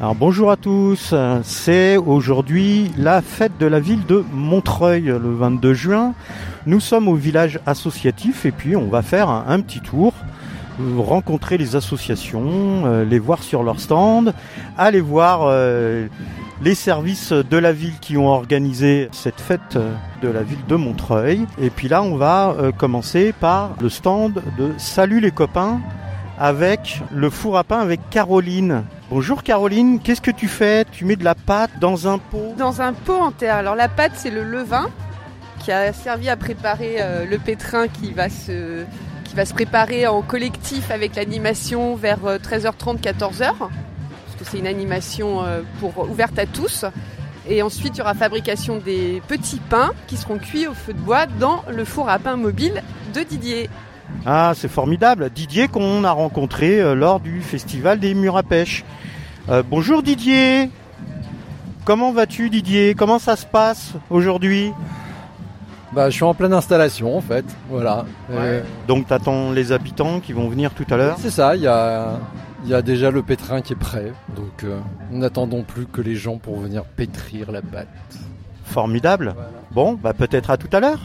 Alors bonjour à tous, c'est aujourd'hui la fête de la ville de Montreuil le 22 juin. Nous sommes au village associatif et puis on va faire un, petit tour, euh, rencontrer les associations, euh, les voir sur leur stand, aller voir euh, les services de la ville qui ont organisé cette fête de la ville de Montreuil. Et puis là on va commencer par le stand de Salut les copains avec le four à pain avec Caroline. Bonjour Caroline, qu'est-ce que tu fais? Tu mets de la pâte dans un pot? Dans un pot en terre. Alors la pâte, c'est le levain qui a servi à préparer euh, le pétrin qui va se préparer en collectif avec l'animation vers euh, 13h30 14h parce que c'est une animation euh, ouverte à tous. Et ensuite, il y aura fabrication des petits pains qui seront cuits au feu de bois dans le four à pain mobile de Didier. Ah, c'est formidable. Didier qu'on a rencontré euh, lors du festival des murs à pêche. Euh, bonjour Didier. Comment vas-tu Didier? Comment ça se passe aujourd'hui? Bah, je suis en pleine installation en fait, voilà. Euh, Donc t'attends les habitants qui vont venir tout à l'heure? C'est ça, il y a, il y a déjà le pétrin qui est prêt, donc euh, n'attendons plus que les gens pour venir pétrir la pâte. Formidable. Bon, bah peut-être à tout à l'heure.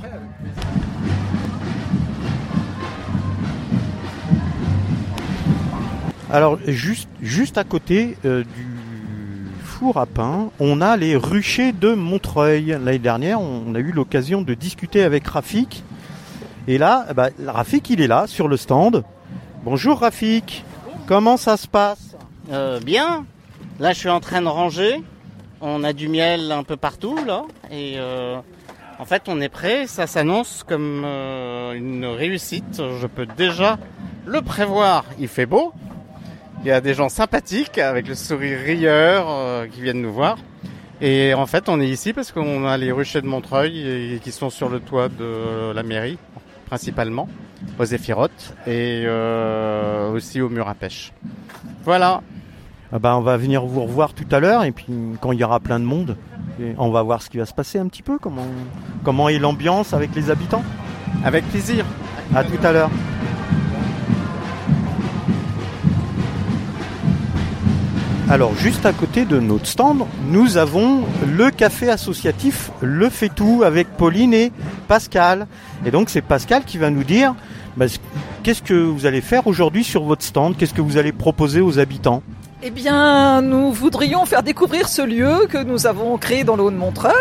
Alors juste, à côté euh, du four à pain, on a les ruchers de Montreuil. L'année dernière, on a eu l'occasion de discuter avec Rafik. Et là, bah, Rafik, il est là sur le stand. Bonjour Rafik. Comment ça se passe? Euh, bien. Là, je suis en train de ranger. On a du miel un peu partout, là. Et euh, en fait, on est prêt. Ça s'annonce comme une réussite. Je peux déjà le prévoir. Il fait beau. Il y a des gens sympathiques avec le sourire rieur euh, qui viennent nous voir. Et en fait, on est ici parce qu'on a les ruchers de Montreuil et, qui sont sur le toit de la mairie, principalement, aux Zéphirotes et euh, aussi au mur à pêche. Voilà. Ah bah, on va venir vous revoir tout à l'heure et puis quand il y aura plein de monde, on va voir ce qui va se passer un petit peu, comment, comment est l'ambiance avec les habitants. Avec plaisir. À tout à l'heure. Alors juste à côté de notre stand, nous avons le café associatif Le Fait avec Pauline et Pascal. Et donc c'est Pascal qui va nous dire bah, qu'est-ce que vous allez faire aujourd'hui sur votre stand, qu'est-ce que vous allez proposer aux habitants? Eh bien, nous voudrions faire découvrir ce lieu que nous avons créé dans le Haut-de-Montreuil,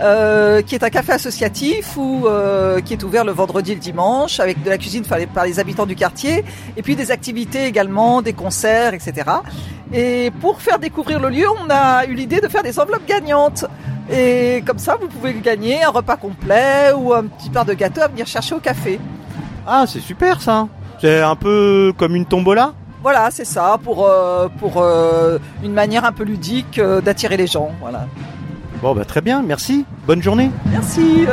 euh, qui est un café associatif ou euh, qui est ouvert le vendredi et le dimanche, avec de la cuisine faite par les habitants du quartier, et puis des activités également, des concerts, etc. Et pour faire découvrir le lieu, on a eu l'idée de faire des enveloppes gagnantes. Et comme ça, vous pouvez gagner un repas complet ou un petit pain de gâteau à venir chercher au café. Ah c'est super ça C'est un peu comme une tombola Voilà, c'est ça, pour, euh, pour euh, une manière un peu ludique euh, d'attirer les gens. Voilà. Bon bah très bien, merci, bonne journée. Merci.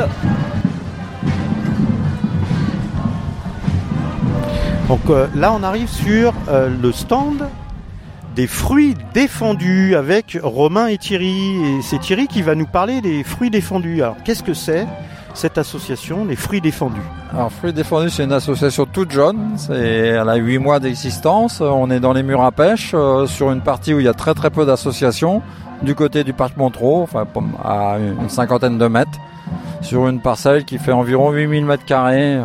Donc là, on arrive sur le stand des fruits défendus avec Romain et Thierry. Et c'est Thierry qui va nous parler des fruits défendus. Alors, qu'est-ce que c'est? Cette association, les fruits défendus Alors Fruits Défendus, c'est une association toute jeune. Elle a 8 mois d'existence. On est dans les murs à pêche, euh, sur une partie où il y a très très peu d'associations, du côté du parc Montreux, enfin à une cinquantaine de mètres, sur une parcelle qui fait environ 8000 mètres carrés. euh,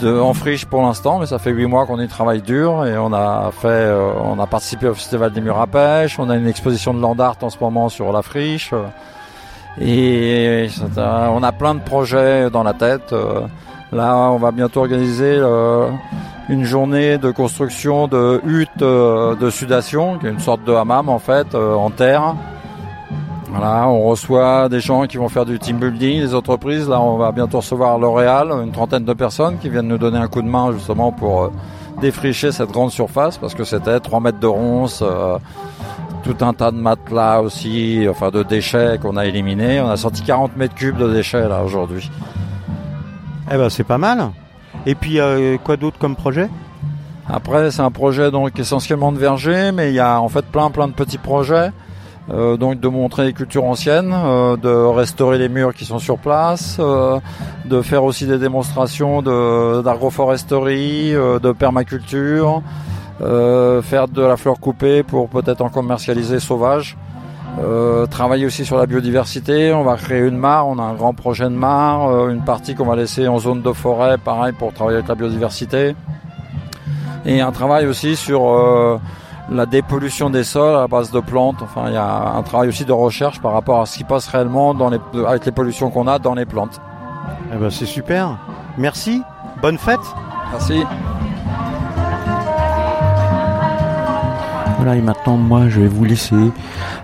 de, en friche pour l'instant, mais ça fait 8 mois qu'on y travaille dur et on a fait, euh, on a participé au festival des murs à pêche. On a une exposition de land art en ce moment sur la friche. Et on a plein de projets dans la tête. euh, Là, on va bientôt organiser euh, une journée de construction de huttes euh, de sudation, qui est une sorte de hammam en fait, en terre. Voilà, on reçoit des gens qui vont faire du team building, les entreprises. Là, on va bientôt recevoir L'Oréal, une trentaine de personnes qui viennent nous donner un coup de main justement pour défricher cette grande surface parce que c'était 3 mètres de ronce, euh, tout un tas de matelas aussi, enfin de déchets qu'on a éliminés. On a sorti 40 mètres cubes de déchets là aujourd'hui. Eh ben, c'est pas mal. Et puis, euh, quoi d'autre comme projet? Après, c'est un projet donc essentiellement de verger, mais il y a en fait plein plein de petits projets. Euh, donc de montrer les cultures anciennes, euh, de restaurer les murs qui sont sur place, euh, de faire aussi des démonstrations de- d'agroforesterie, de permaculture, euh, faire de la fleur coupée pour peut-être en commercialiser sauvage. Euh, travailler aussi sur la biodiversité, on va créer une mare, on a un grand projet de mare, euh, une partie qu'on va laisser en zone de forêt, pareil pour travailler avec la biodiversité. Et un travail aussi sur la dépollution des sols à base de plantes. Enfin, il y a un travail aussi de recherche par rapport à ce qui passe réellement dans les, avec les pollutions qu'on a dans les plantes. Eh ben, c'est super. Merci. Bonne fête. Merci. Voilà, et maintenant, moi, je vais vous laisser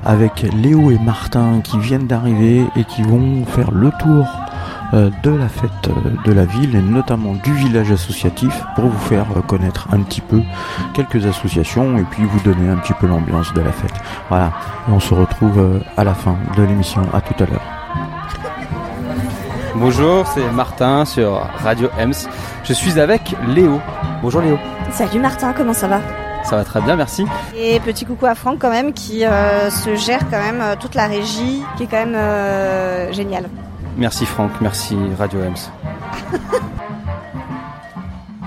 avec Léo et Martin qui viennent d'arriver et qui vont faire le tour euh, de la fête euh, de la ville et notamment du village associatif pour vous faire euh, connaître un petit peu quelques associations et puis vous donner un petit peu l'ambiance de la fête. Voilà, et on se retrouve à la fin de l'émission. À tout à l'heure. Bonjour, c'est Martin sur Radio Ems. Je suis avec Léo. Bonjour Léo. Salut Martin, comment ça va? Ça va très bien, merci. Et petit coucou à Franck quand même qui euh, se gère quand même euh, toute la régie, qui est quand même euh, génial. Merci Franck, merci Radio Ems.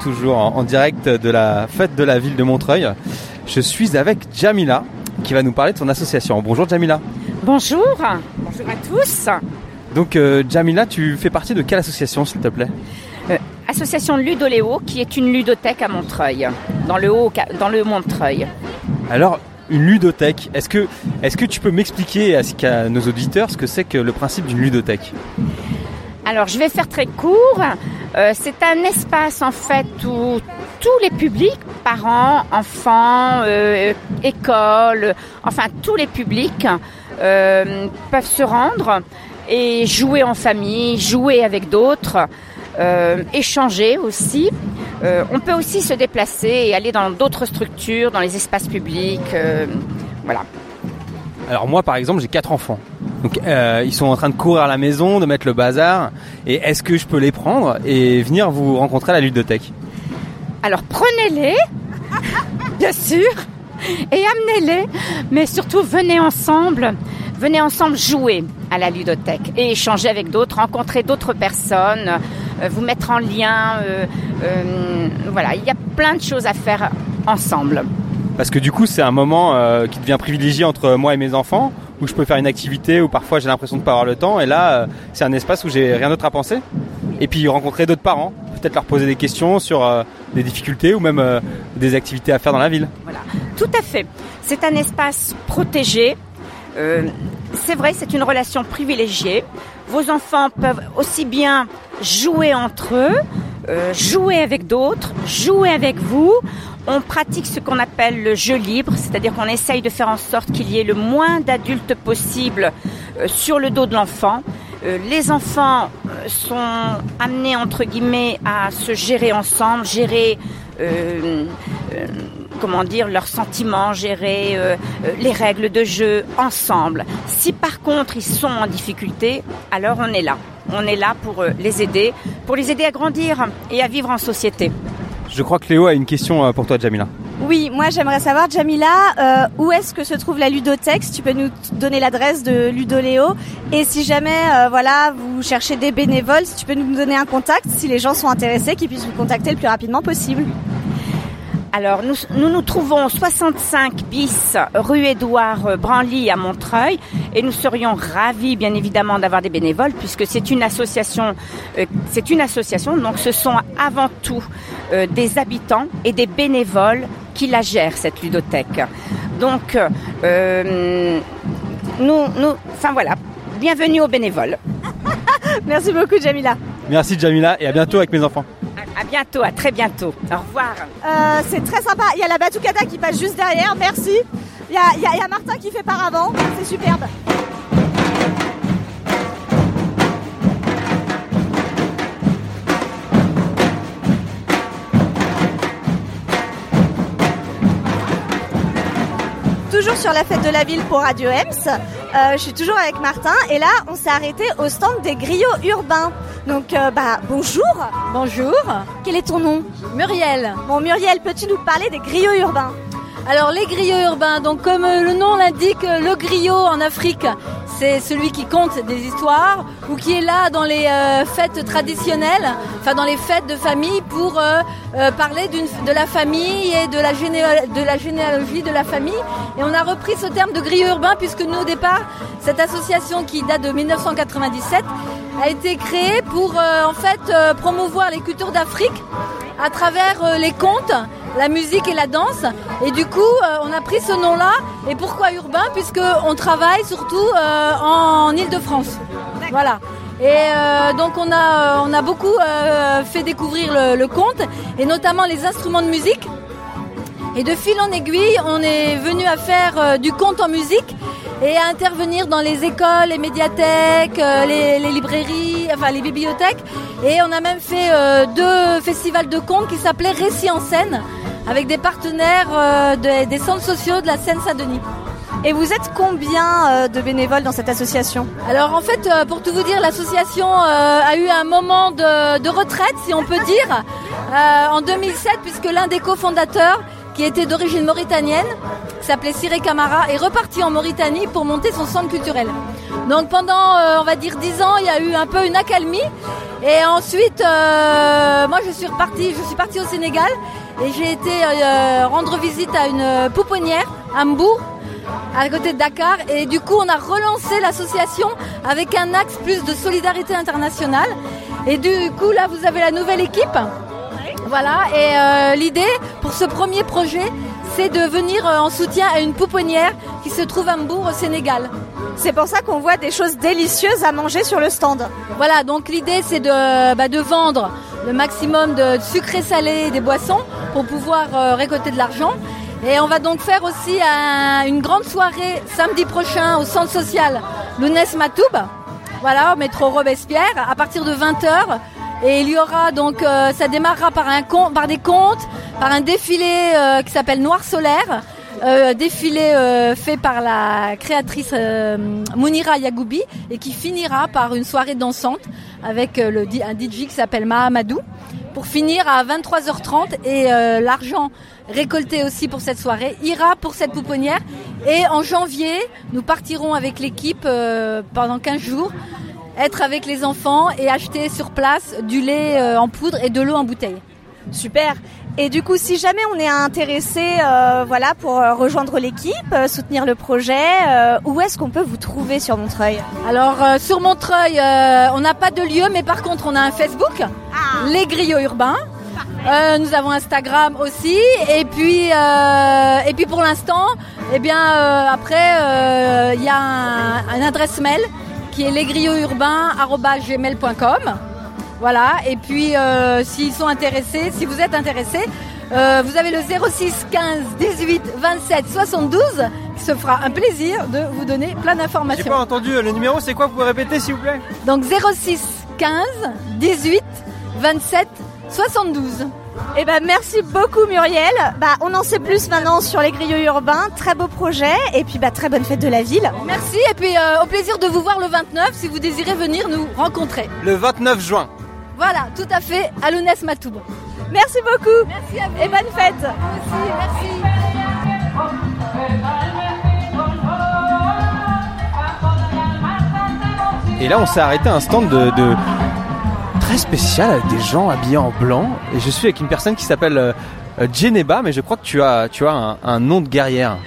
Toujours en, en direct de la fête de la ville de Montreuil. Je suis avec Jamila qui va nous parler de son association. Bonjour Jamila. Bonjour, bonjour à tous. Donc euh, Jamila, tu fais partie de quelle association s'il te plaît? Association Ludoléo, qui est une ludothèque à Montreuil, dans le haut, dans le Montreuil. Alors, une ludothèque, est-ce que, est que tu peux m'expliquer à, ce nos auditeurs ce que c'est que le principe d'une ludothèque? Alors, je vais faire très court. Euh, c'est un espace en fait où tous les publics, parents, enfants, euh, écoles, enfin tous les publics euh, peuvent se rendre et jouer en famille, jouer avec d'autres, euh, échanger aussi. Euh, on peut aussi se déplacer et aller dans d'autres structures, dans les espaces publics. euh, voilà. Alors moi par exemple j'ai quatre enfants. Donc euh, ils sont en train de courir à la maison, de mettre le bazar. Et est-ce que je peux les prendre et venir vous rencontrer à la ludothèque? Alors prenez-les, bien sûr, et amenez-les, mais surtout venez ensemble, venez ensemble jouer à la ludothèque et échanger avec d'autres, rencontrer d'autres personnes, vous mettre en lien. euh, euh, voilà, il y a plein de choses à faire ensemble. Parce que du coup c'est un moment euh, qui devient privilégié entre moi et mes enfants, où je peux faire une activité où parfois j'ai l'impression de pas avoir le temps. Et là euh, c'est un espace où j'ai rien d'autre à penser. Et puis rencontrer d'autres parents, peut-être leur poser des questions sur euh, des difficultés ou même euh, des activités à faire dans la ville. Voilà, tout à fait. C'est un espace protégé. Euh, c'est vrai, c'est une relation privilégiée. Vos enfants peuvent aussi bien jouer entre eux, euh, jouer avec d'autres, jouer avec vous. On pratique ce qu'on appelle le jeu libre, c'est-à-dire qu'on essaye de faire en sorte qu'il y ait le moins d'adultes possible euh, sur le dos de l'enfant. Euh, les enfants sont amenés entre guillemets à se gérer ensemble, gérer comment dire leurs sentiments, gérer euh, euh, les règles de jeu ensemble. Si par contre ils sont en difficulté, alors on est là. On est là pour euh, les aider, pour les aider à grandir et à vivre en société. Je crois que Léo a une question pour toi Jamila. Oui, moi j'aimerais savoir, Jamila, euh, où est-ce que se trouve la ludothèque? Si tu peux nous donner l'adresse de Ludoléo. Et si jamais, euh, voilà, vous cherchez des bénévoles, si tu peux nous donner un contact, si les gens sont intéressés, qu'ils puissent vous contacter le plus rapidement possible. Alors, nous, nous nous trouvons 65 bis rue Édouard euh, Branly à Montreuil et nous serions ravis, bien évidemment, d'avoir des bénévoles puisque c'est une association, euh, c'est une association, donc ce sont avant tout euh, des habitants et des bénévoles qui la gèrent, cette ludothèque. Donc, nous, nous, enfin voilà, bienvenue aux bénévoles. Merci beaucoup, Jamila. Merci Jamila et à bientôt avec mes enfants. À, bientôt, à très bientôt. Au revoir. Euh, c'est très sympa. Il y a la Batucada qui passe juste derrière. Merci. Il y a, il y a- il y a Martin qui fait par avant. C'est superbe. Toujours sur la fête de la ville pour Radio Ems. Euh, je suis toujours avec Martin et là on s'est arrêté au stand des griots urbains. Donc euh, bah bonjour. Bonjour, Quel est ton nom? Muriel. Bon Muriel, peux-tu nous parler des griots urbains? Alors les griots urbains, donc comme euh, le nom l'indique, le griot en Afrique, c'est celui qui conte des histoires ou qui est là dans les euh, fêtes traditionnelles, enfin dans les fêtes de famille pour euh, euh, parler de la famille et de la, de la généalogie de la famille. Et on a repris ce terme de griot urbain puisque nous au départ, cette association qui date de 1997 a été créée pour euh, en fait euh, promouvoir les cultures d'Afrique à travers euh, les contes, la musique et la danse. Et du coup, on a pris ce nom-là. Et pourquoi urbain? Puisque on travaille surtout euh, en Île-de-France. Voilà. Et donc on a, on a beaucoup fait découvrir le, le conte et notamment les instruments de musique. Et de fil en aiguille, on est venu à faire du conte en musique et à intervenir dans les écoles, les médiathèques, euh, les, les librairies, enfin les bibliothèques. Et on a même fait euh, deux festivals de contes qui s'appelaient Récits en scène avec des partenaires euh, de- des centres sociaux de la Seine-Saint-Denis. Et vous êtes combien de bénévoles dans cette association? Alors en fait, pour tout vous dire, l'association a eu un moment de, de retraite, si on peut dire, en 2007, puisque l'un des cofondateurs, qui était d'origine mauritanienne, s'appelait Siré Camara, est reparti en Mauritanie pour monter son centre culturel. Donc pendant, euh, on va dire, 10 ans, il y a eu un peu une accalmie. Et ensuite, euh, moi je suis repartie, je suis partie au Sénégal et j'ai été euh, rendre visite à une pouponnière à à côté de Dakar. Et du coup, on a relancé l'association avec un axe plus de solidarité internationale. Et du coup, là, vous avez la nouvelle équipe. Voilà. Et euh, l'idée pour ce premier projet, c'est de venir euh, en soutien à une pouponnière qui se trouve à Mbourg, au Sénégal. C'est pour ça qu'on voit des choses délicieuses à manger sur le stand. Voilà, donc l'idée c'est de, bah, de vendre le maximum de sucré salé et des boissons pour pouvoir euh, récolter de l'argent. Et on va donc faire aussi un- une grande soirée samedi prochain au centre social Lounès Matoub, voilà, au métro Robespierre, à partir de 20h. Et il y aura donc, euh, ça démarrera par, un con- par des contes, par un défilé euh, qui s'appelle Noir Solaire, euh, défilé euh, fait par la créatrice euh, Mounira Yagoubi et qui finira par une soirée dansante avec euh, le, un DJ qui s'appelle Mahamadou. Pour finir à 23h30 et l'argent récolté aussi pour cette soirée ira pour cette pouponnière. Et en janvier nous partirons avec l'équipe pendant 15 jours être avec les enfants et acheter sur place du lait euh, en poudre et de l'eau en bouteille. Super. Et du coup, si jamais on est intéressé, euh, voilà, pour euh, rejoindre l'équipe, soutenir le projet, euh, où est-ce qu'on peut vous trouver sur Montreuil? Alors euh, sur Montreuil, on n'a pas de lieu, mais par contre on a un Facebook, les griots urbains. Nous avons Instagram aussi, et puis et puis pour l'instant, eh bien après il y a un, un adresse mail qui est lesgriotsurbains@gmail.com. Voilà, et puis euh, s'ils sont intéressés, si vous êtes intéressés, euh, vous avez le 06 15 18 27 72 qui se fera un plaisir de vous donner plein J'ai d'informations. pas entendu, le numéro c'est quoi Vous pouvez répéter s'il vous plaît? Donc 06 15 18 27 72. Eh ben, merci beaucoup Muriel. Bah, on en sait plus maintenant sur les griots urbains. Très beau projet. Et puis, bah, très bonne fête de la ville. Merci et puis euh, au plaisir de vous voir le 29 si vous désirez venir nous rencontrer. Le 29 juin. Voilà, tout à fait, à Lounès Matoub. Merci beaucoup. Merci à vous. Et bonne fête. Aussi, merci. Et là, on s'est arrêté à un stand de, de- très spécial avec des gens habillés en blanc. Et je suis avec une personne qui s'appelle euh, euh, Geneba, mais je crois que tu as, tu as un, un nom de guerrière.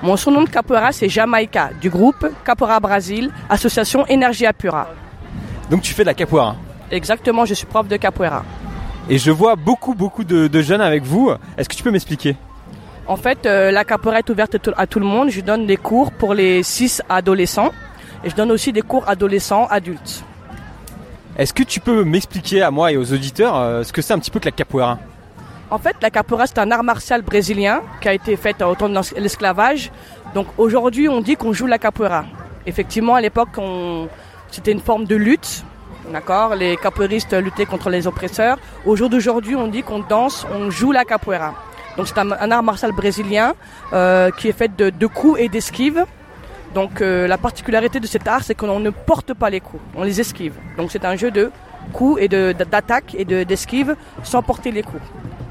Mon surnom de capoeira, c'est Jamaïca, du groupe Capoeira Brasil, association Énergie Apura. Donc tu fais de la capoeira. Exactement, je suis prof de capoeira. Et je vois beaucoup, beaucoup de, de jeunes avec vous. Est-ce que tu peux m'expliquer? En fait, euh, la capoeira est ouverte à tout- à tout le monde. Je donne des cours pour les 6 adolescents et je donne aussi des cours adolescents adultes. Est-ce que tu peux m'expliquer à moi et aux auditeurs euh, ce que c'est un petit peu que la capoeira? En fait, la capoeira, c'est un art martial brésilien qui a été fait au temps de l'es- l'esclavage. Donc aujourd'hui, on dit qu'on joue la capoeira. Effectivement, à l'époque, c'était une forme de lutte. Les capoeiristes luttaient contre les oppresseurs. Au jour d'aujourd'hui, on dit qu'on danse, on joue la capoeira. Donc c'est un, art martial brésilien euh, qui est fait de coups et d'esquives. Donc euh, la particularité de cet art, c'est qu'on ne porte pas les coups, on les esquive. Donc c'est un jeu de coups et de- d'attaque et de- d'esquive sans porter les coups.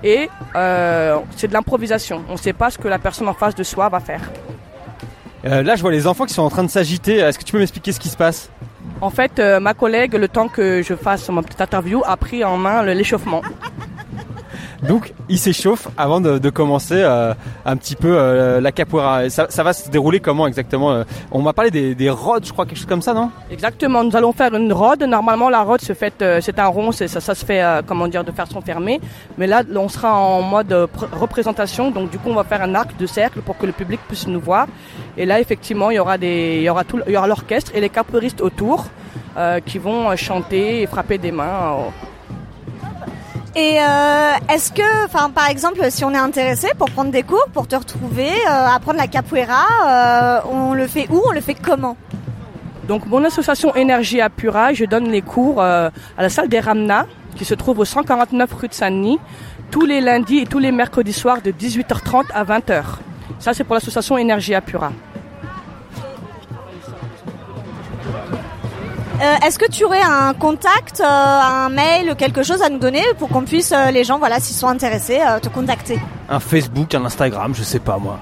Et euh, c'est de l'improvisation. On ne sait pas ce que la personne en face de soi va faire. Euh, là, je vois les enfants qui sont en train de s'agiter. Est-ce que tu peux m'expliquer ce qui se passe? En fait, ma collègue, le temps que je fasse mon petite interview, a pris en main l'échauffement. Donc, ils s'échauffent avant de, commencer euh, un petit peu euh, la capoeira. Ça, va se dérouler comment exactement euh On m'a parlé des, des rods, je crois, quelque chose comme ça, non? Exactement, nous allons faire une rode. Normalement, la rode se fait, c'est un rond, ça, se fait, comment dire, de façon fermée. Mais là, on sera en mode pr- représentation, donc du coup, on va faire un arc de cercle pour que le public puisse nous voir. Et là, effectivement, il y aura il il l'orchestre et les capoeiristes autour qui vont chanter et frapper des mains. Et euh, est-ce que, par exemple, si on est intéressé pour prendre des cours, pour te retrouver, euh, apprendre la capoeira, euh, on le fait où On le fait comment? Donc mon association Énergie Apura, je donne les cours à la salle des Ramna, qui se trouve au 149 rue de Saint-Denis, tous les lundis et tous les mercredis soirs de 18h30 à 20h. Ça c'est pour l'association Énergie Apura. Euh, Est-ce que tu aurais un contact, euh, un mail, quelque chose à nous donner pour qu'on puisse, euh, les gens, voilà, s'ils sont intéressés, euh, te contacter? Un Facebook, un Instagram, je sais pas moi.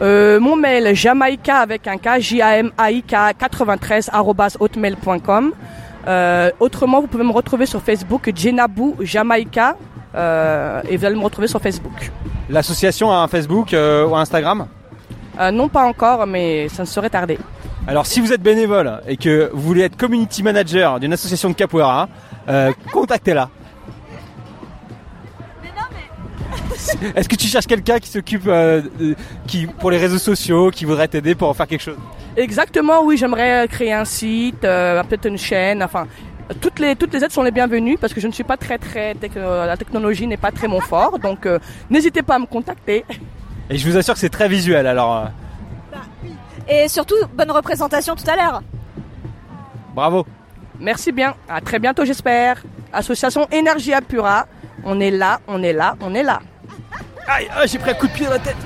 Euh, mon mail jamaïca avec un K, j a m a i k 93 arobase hotmail.com. Euh, autrement, vous pouvez me retrouver sur Facebook Jenabou Jamaïca euh, et vous allez me retrouver sur Facebook. L'association a un Facebook euh, ou un Instagram? Euh, non pas encore, mais ça ne saurait tarder. Alors, si vous êtes bénévole et que vous voulez être community manager d'une association de capoeira, euh, contactez-la. Est-ce que tu cherches quelqu'un qui s'occupe euh, qui pour les réseaux sociaux, qui voudrait t'aider pour faire quelque chose? Exactement, oui, j'aimerais créer un site, euh, peut-être une chaîne, enfin, toutes les, toutes les aides sont les bienvenues parce que je ne suis pas très, très, techno- la technologie n'est pas très mon fort, donc euh, n'hésitez pas à me contacter. Et je vous assure que c'est très visuel. Alors, euh, Et surtout, bonne représentation tout à l'heure. bravo. Merci bien, à très bientôt j'espère. Association Énergie Apura, on est là, on est là, on est là. Aïe, ah, j'ai pris un coup de pied dans la tête.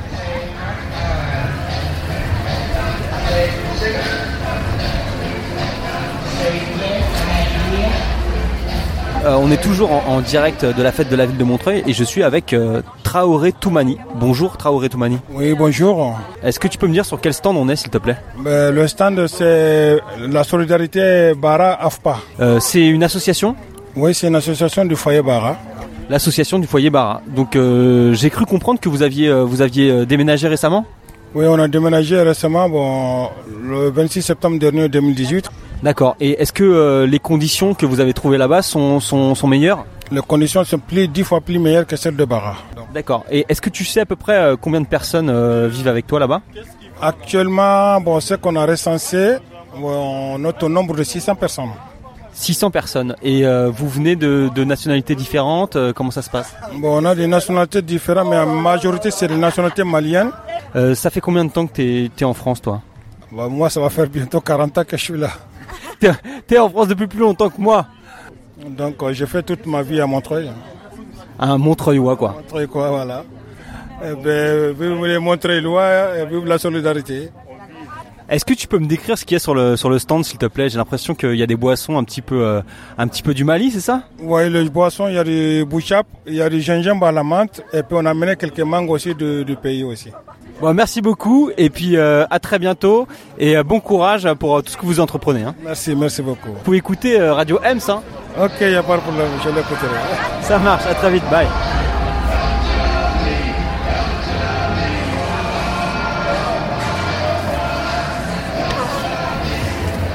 Euh, on est toujours en, en direct de la fête de la ville de Montreuil et je suis avec euh, Traoré Toumani. Bonjour Traoré Toumani. Oui, bonjour. Est-ce que tu peux me dire sur quel stand on est s'il te plaît? Ben, le stand, c'est la solidarité Bara AFPA. Euh, C'est une association? Oui, c'est une association du foyer Bara. L'association du foyer Bara. Donc euh, j'ai cru comprendre que vous aviez, euh, vous aviez euh, déménagé récemment? Oui, on a déménagé récemment, bon, le 26 septembre dernier 2018. D'accord. Et est-ce que euh, les conditions que vous avez trouvées là-bas sont, sont, sont meilleures? Les conditions sont plus, dix fois plus meilleures que celles de Bara. D'accord. Et est-ce que tu sais à peu près euh, combien de personnes euh, vivent avec toi là-bas? Actuellement, bon, ce qu'on a recensé, on note au nombre de 600 personnes. 600 personnes. Et euh, vous venez de, de nationalités différentes euh, Comment ça se passe? Bon, on a des nationalités différentes, mais en majorité, c'est des nationalités maliennes. Euh, Ça fait combien de temps que tu es, en France, toi? Bon, moi, ça va faire bientôt 40 ans que je suis là. T'es es en France depuis plus longtemps que moi Donc, euh, j'ai fait toute ma vie à Montreuil. Un Montreuillois, quoi. Montreuil, quoi, voilà. Eh ben, vive les Montreuillois et vive la solidarité. Est-ce que tu peux me décrire ce qu'il y a sur le, sur le stand, s'il te plaît? J'ai l'impression qu'il y a des boissons un petit peu, euh, un petit peu du Mali, c'est ça? Oui, les boissons, il y a des bouchapes, il y a du gingembre à la menthe, et puis on a amené quelques mangues aussi du pays aussi. Bon, merci beaucoup et puis euh, à très bientôt et euh, bon courage pour euh, tout ce que vous entreprenez. hein. Merci, merci beaucoup. Vous pouvez écouter euh, Radio Ems, hein Ok, il n'y a pas de problème, je l'écouterai. ça marche, à très vite, bye.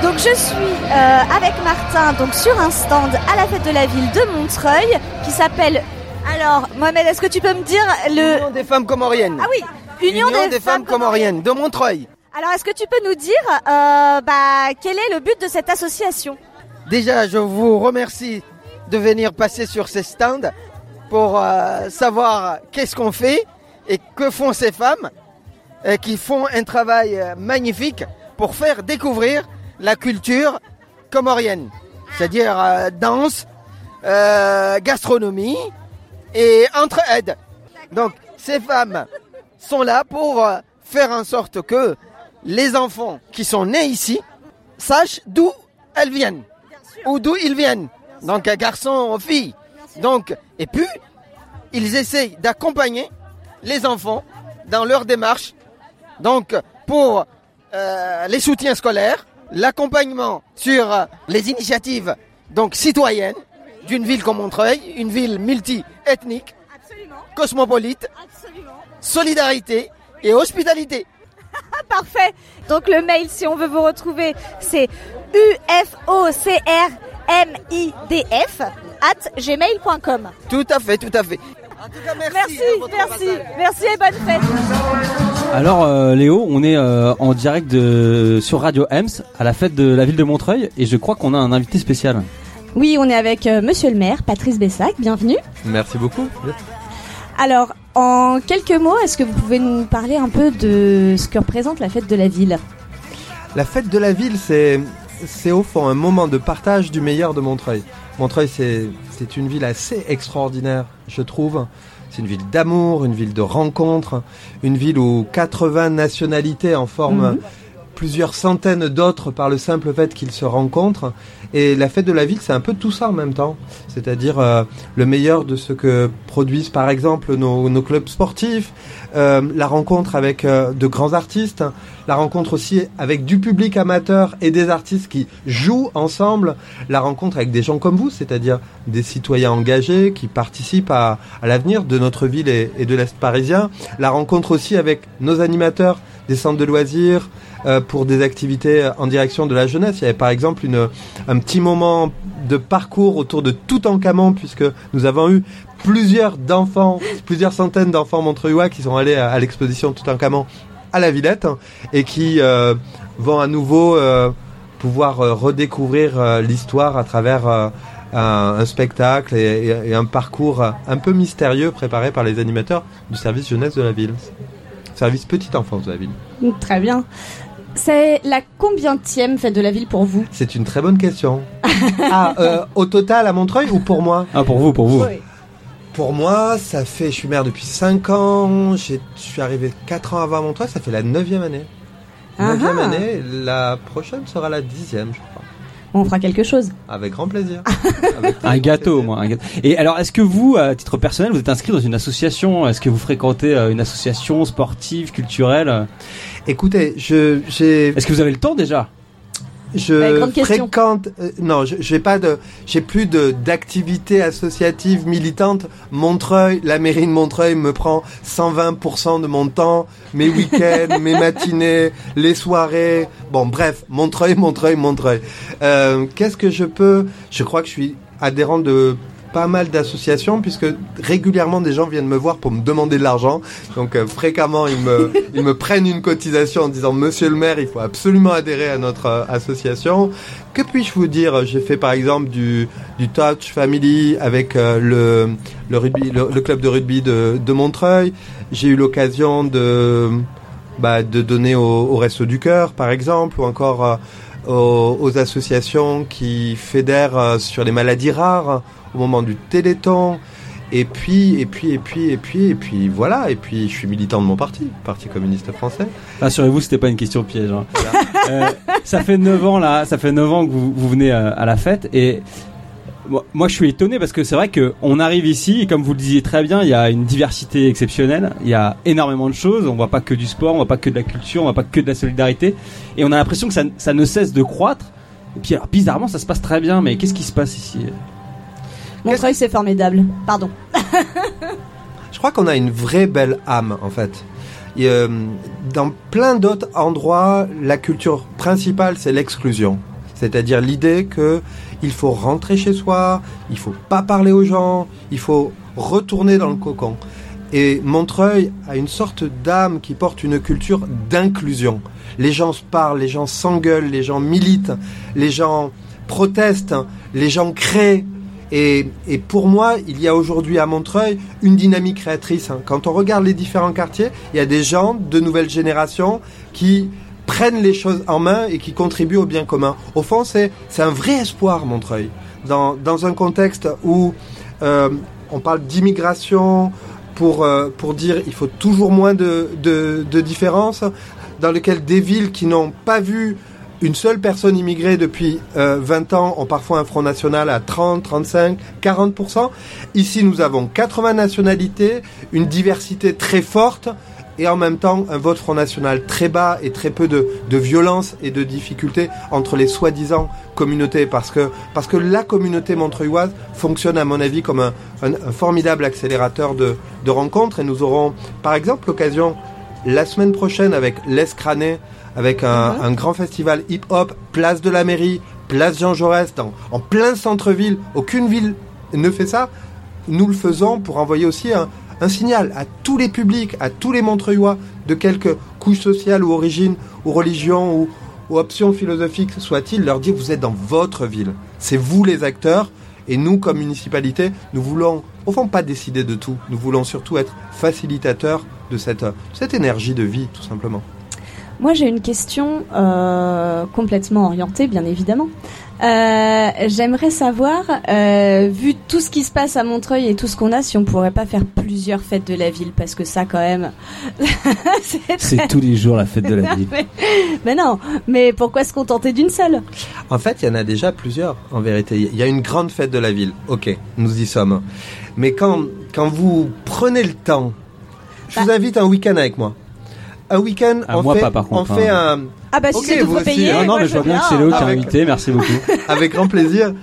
Donc je suis euh, avec Martin donc sur un stand à la fête de la ville de Montreuil qui s'appelle alors Mohamed est-ce que tu peux me dire le Union des femmes comoriennes. Ah oui Union, des, femmes, comoriennes de Montreuil. Alors est-ce que tu peux nous dire euh, bah, quel est le but de cette association? Déjà, je vous remercie de venir passer sur ces stands pour euh, savoir qu'est-ce qu'on fait et que font ces femmes qui font un travail euh, magnifique pour faire découvrir la culture comorienne, c'est-à-dire euh, danse, gastronomie et entre-aide. Donc ces femmes sont là pour euh, faire en sorte que les enfants qui sont nés ici sachent d'où elles viennent ou d'où ils viennent. Donc un garçon ou fille. Donc et puis ils essayent d'accompagner les enfants dans leur démarche. Donc pour euh, les soutiens scolaires, l'accompagnement sur euh, les initiatives donc citoyennes d'une ville comme Montreuil, une ville multi-ethnique, cosmopolite, solidarité et hospitalité. Parfait. Donc le mail, si on veut vous retrouver, c'est ufocrmidf at gmail.com. Tout à fait, tout à fait. Merci, merci, merci et bonne fête. Alors euh, Léo, on est euh, en direct de, sur Radio Ems à la fête de la ville de Montreuil et je crois qu'on a un invité spécial. Oui, on est avec euh, Monsieur le maire, Patrice Bessac. Bienvenue. Merci beaucoup. Alors, en quelques mots, est-ce que vous pouvez nous parler un peu de ce que représente la fête de la ville La fête de la ville, c'est c'est au fond un moment de partage du meilleur de Montreuil. Montreuil, c'est c'est une ville assez extraordinaire, je trouve. C'est une ville d'amour, une ville de rencontres, une ville où 80 nationalités en forment Mhm. Plusieurs centaines d'autres par le simple fait qu'ils se rencontrent. Et la fête de la ville, c'est un peu tout ça en même temps. C'est-à-dire euh, le meilleur de ce que produisent par exemple nos, clubs sportifs, euh, la rencontre avec euh, de grands artistes, la rencontre aussi avec du public amateur et des artistes qui jouent ensemble, la rencontre avec des gens comme vous, c'est-à-dire des citoyens engagés qui participent à, l'avenir de notre ville et de l'Est parisien, la rencontre aussi avec nos animateurs des centres de loisirs, euh, pour des activités en direction de la jeunesse. Il y avait par exemple un petit moment de parcours autour de Toutankhamon puisque nous avons eu plusieurs d'enfants, plusieurs centaines d'enfants montreuillois qui sont allés à, à l'exposition Toutankhamon à la Villette et qui euh, vont à nouveau euh, pouvoir euh, redécouvrir euh, l'histoire à travers euh, un, spectacle et, un parcours euh, un peu mystérieux préparé par les animateurs du service jeunesse de la ville. Service petite enfance de la ville. Très bien. C'est la combientième fête de la ville pour vous C'est une très bonne question. ah, euh, au total à Montreuil ou pour moi Ah, pour vous, pour vous. Pour moi, ça fait, je suis maire depuis 5 ans, j'ai- je suis arrivé 4 ans avant à Montreuil, ça fait la 9 année. 9 Ah ah. année, la prochaine sera la 10 je crois. On fera quelque chose. Avec grand plaisir. Un gâteau au moins. un gâteau. Et alors, est-ce que vous, à titre personnel, vous êtes inscrit dans une association? Est-ce que vous fréquentez euh, une association sportive, culturelle? Écoutez, je, j'ai. Est-ce que vous avez le temps déjà? Je question. fréquente, euh, non, je- j'ai pas de, j'ai plus de d'activités associatives militantes. Montreuil, la mairie de Montreuil me prend 120% de mon temps, mes week-ends, mes matinées, les soirées. Bon, bref, Montreuil, Montreuil, Montreuil. Euh, Qu'est-ce que je peux Je crois que je suis adhérent de pas mal d'associations puisque régulièrement des gens viennent me voir pour me demander de l'argent. Donc euh, fréquemment ils me ils me prennent une cotisation en disant Monsieur le maire, il faut absolument adhérer à notre euh, association. Que puis-je vous dire? J'ai fait par exemple du du touch family avec euh, le le rugby le, le club de rugby de de Montreuil. J'ai eu l'occasion de bah, de donner au, au Resto du Cœur, par exemple, ou encore aux, associations qui fédèrent sur les maladies rares au moment du Téléthon. Et puis, et puis, et puis, et puis, et puis, voilà. Et puis, je suis militant de mon parti, Parti communiste français. Rassurez-vous, c'était pas une question piège. hein. Euh, ça fait 9 ans là, ça fait 9 ans que vous, vous venez euh, à la fête et moi, je suis étonné parce que c'est vrai que on arrive ici et comme vous le disiez très bien, il y a une diversité exceptionnelle, il y a énormément de choses, on voit pas que du sport, on voit pas que de la culture, on voit pas que de la solidarité et on a l'impression que ça, ça ne cesse de croître. Et puis alors bizarrement, ça se passe très bien, mais qu'est-ce qui se passe ici? Montreuil, c'est formidable. Pardon. Je crois qu'on a une vraie belle âme, en fait. Et, euh, dans plein d'autres endroits, la culture principale, c'est l'exclusion. C'est-à-dire l'idée que il faut rentrer chez soi, il faut pas parler aux gens, il faut retourner dans le cocon. Et Montreuil a une sorte d'âme qui porte une culture d'inclusion. Les gens se parlent, les gens s'engueulent, les gens militent, les gens protestent, les gens créent. Et, pour moi, il y a aujourd'hui à Montreuil une dynamique créatrice. hein. Quand on regarde les différents quartiers, il y a des gens de nouvelles générations qui prennent les choses en main et qui contribuent au bien commun. Au fond, c'est un vrai espoir, Montreuil. Dans, dans un contexte où euh, on parle d'immigration pour, euh, pour dire il faut toujours moins de, de, de différences, dans lequel des villes qui n'ont pas vu une seule personne immigrée depuis euh, 20 ans ont parfois un Front National à 30, 35, 40%. Ici, nous avons 80 nationalités, une diversité très forte et en même temps un vote Front National très bas et très peu de, de violence et de difficultés entre les soi-disant communautés parce que, parce que la communauté montreuilloise fonctionne à mon avis comme un, formidable accélérateur de, rencontres et nous aurons par exemple l'occasion la semaine prochaine avec Les avec un, un grand festival hip-hop, place de la mairie, place Jean Jaurès, dans- en plein centre-ville. Aucune ville ne fait ça. Nous le faisons pour envoyer aussi un, un signal à tous les publics, à tous les Montreuillois, de quelque couche sociale ou origine, ou religion, ou, ou option philosophique soit-il, leur dire vous êtes dans votre ville. C'est vous les acteurs. Et nous, comme municipalité, nous voulons, au fond, pas décider de tout. Nous voulons surtout être facilitateurs de cette, de cette énergie de vie, tout simplement. Moi, j'ai une question euh, complètement orientée, bien évidemment. Euh, J'aimerais savoir, euh, vu tout ce qui se passe à Montreuil et tout ce qu'on a, si on pourrait pas faire plusieurs fêtes de la ville, parce que ça, quand même, C'est tous les jours la fête de la ville. mais, mais non, mais pourquoi se contenter d'une seule? En fait, il y en a déjà plusieurs, en vérité. Il y a une grande fête de la ville. Ok, nous y sommes. Mais quand, quand vous prenez le temps, je vous invite un week-end avec moi. Un week-end, Ah, on moi fait, pas, par contre, on fait hein. un. Ah bah si Ok, c'est tout vous aussi, payé. Ah non, moi, mais je vois bien que c'est Léo qui est Avec- invité, merci beaucoup. Avec grand plaisir.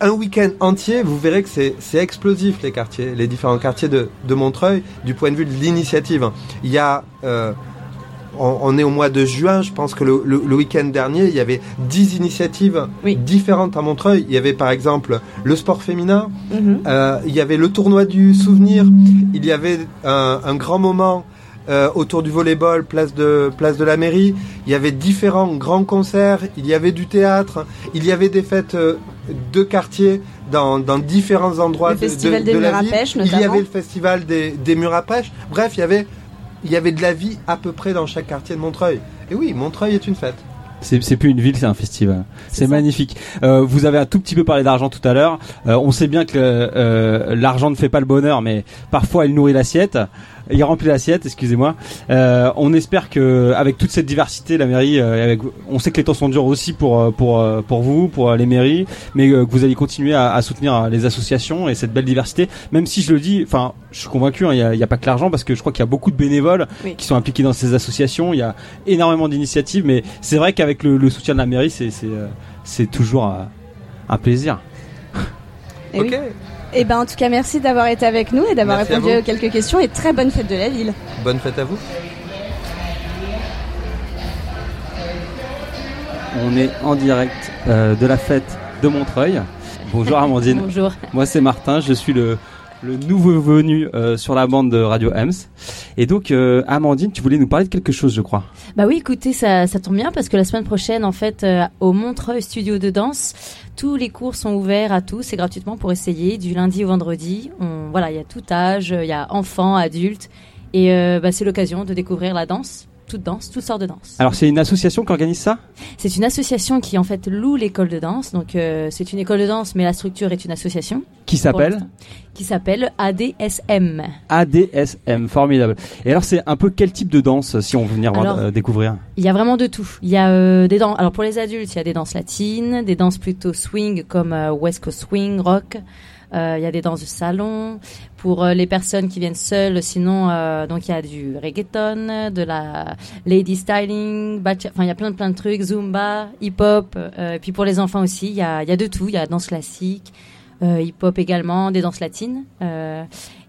Un week-end entier, vous verrez que c'est c'est explosif les quartiers, les différents quartiers de, de Montreuil, du point de vue de l'initiative. Il y a, euh, on, on est au mois de juin, je pense que le, le- le week-end dernier, il y avait 10 initiatives différentes à Montreuil. Il y avait par exemple le sport féminin, Mhm. euh, il y avait le tournoi du souvenir, il y avait un, un grand moment euh, autour du volleyball, place de, place de la mairie. Il y avait différents grands concerts, il y avait du théâtre, il y avait des fêtes euh, de quartier dans, dans différents endroits Le de, de- festival de des la murs à ville. pêche, Il y notamment. avait le festival des, des murs à pêche. Bref, il y avait il y avait de la vie à peu près dans chaque quartier de Montreuil. Et oui, Montreuil est une fête. C'est c'est plus une ville, c'est un festival. C'est magnifique. Euh, vous avez un tout petit peu parlé d'argent tout à l'heure. Euh, on sait bien que euh, l'argent ne fait pas le bonheur, mais parfois il nourrit l'assiette. Il remplit l'assiette, excusez-moi. Euh, on espère que avec toute cette diversité, la mairie, euh, avec, on sait que les temps sont durs aussi pour euh, pour pour vous, pour les mairies, mais euh, que vous allez continuer à, à soutenir les associations et cette belle diversité. Même si je le dis, enfin, je suis convaincu, hein, il n'y a, il y a pas que l'argent parce que je crois qu'il y a beaucoup de bénévoles Oui. qui sont impliqués dans ces associations. Il y a énormément d'initiatives, mais c'est vrai qu'avec le, le soutien de la mairie, c'est c'est c'est toujours un plaisir. Et oui. Et ben en tout cas, merci d'avoir été avec nous et d'avoir à répondu à quelques questions et très bonne fête de la ville. Bonne fête à vous. On est en direct euh, de la fête de Montreuil. Bonjour Amandine. Bonjour. Moi c'est Martin, je suis le, le nouveau venu euh, sur la bande de Radio Ems. Et donc euh, Amandine, tu voulais nous parler de quelque chose je crois. Bah oui, écoutez, ça, ça tombe bien parce que la semaine prochaine, en fait, euh, au Montreuil Studio de danse, tous les cours sont ouverts à tous et gratuitement pour essayer du lundi au vendredi. On, voilà, il y a tout âge, il y a enfants, adultes, et bah, c'est l'occasion de découvrir la danse, toute danse, toutes sortes de danse. Alors c'est une association qui organise ça? C'est une association qui en fait loue l'école de danse. Donc euh, c'est une école de danse, mais la structure est une association. Qui s'appelle? Qui s'appelle ADSM. ADSM, formidable. Et alors c'est un peu quel type de danse si on veut venir Alors, euh, découvrir? Il y a vraiment de tout. Il y a euh, des danses. Alors pour les adultes, il y a des danses latines, des danses plutôt swing comme West Coast swing, rock. Euh, il y a des danses de salon. Pour euh, les personnes qui viennent seules, sinon euh, donc il y a du reggaeton, de la lady styling, enfin il y a plein de plein de trucs, zumba, hip hop. Euh, et puis pour les enfants aussi, il y a il y a de tout. Il y a danse classique, euh, hip hop également, des danses latines. Euh,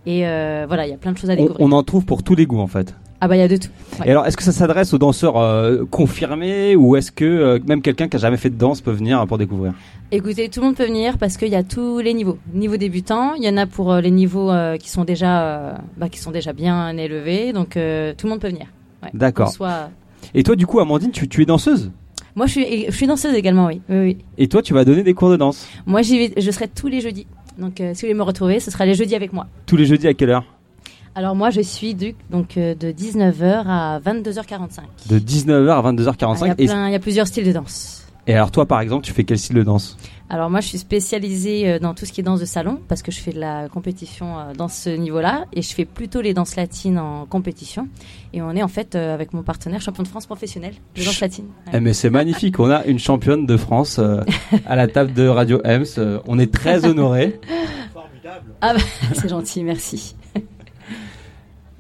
et euh, voilà, il y a plein de choses à on, découvrir. on en trouve pour tous les goûts en fait. Ah bah il y a de tout. Ouais. Et alors est-ce que ça s'adresse aux danseurs euh, confirmés ou est-ce que euh, même quelqu'un qui a jamais fait de danse peut venir pour découvrir? Écoutez, tout le monde peut venir parce qu'il y a tous les niveaux. Niveau débutant, il y en a pour euh, les niveaux qui sont déjà, bah, qui sont déjà bien élevés, donc tout le monde peut venir. Ouais. D'accord. Soit... Et toi du coup Amandine, tu, tu es danseuse? Moi, je suis, je suis danseuse également, oui. oui, oui. et toi tu vas donner des cours de danse? Moi, j'y vais, je serai tous les jeudis. Donc, euh, si vous voulez me retrouver, ce sera les jeudis avec moi. tous les jeudis à quelle heure? Alors moi, je suis du, donc euh, de 19h à 22h45. De 19h à Ah, 22h45 Il y, a et, plein- il y a plusieurs styles de danse. et alors toi par exemple, tu fais quel style de danse? Alors moi, je suis spécialisée euh, dans tout ce qui est danse de salon parce que je fais de la compétition euh, dans ce niveau-là et je fais plutôt les danses latines en compétition. Et on est en fait euh, avec mon partenaire champion de France professionnel de danse latine. Eh mais c'est magnifique, on a une championne de France euh, à la table de Radio Ems, euh, on est très honorés. Ah bah, c'est gentil, merci.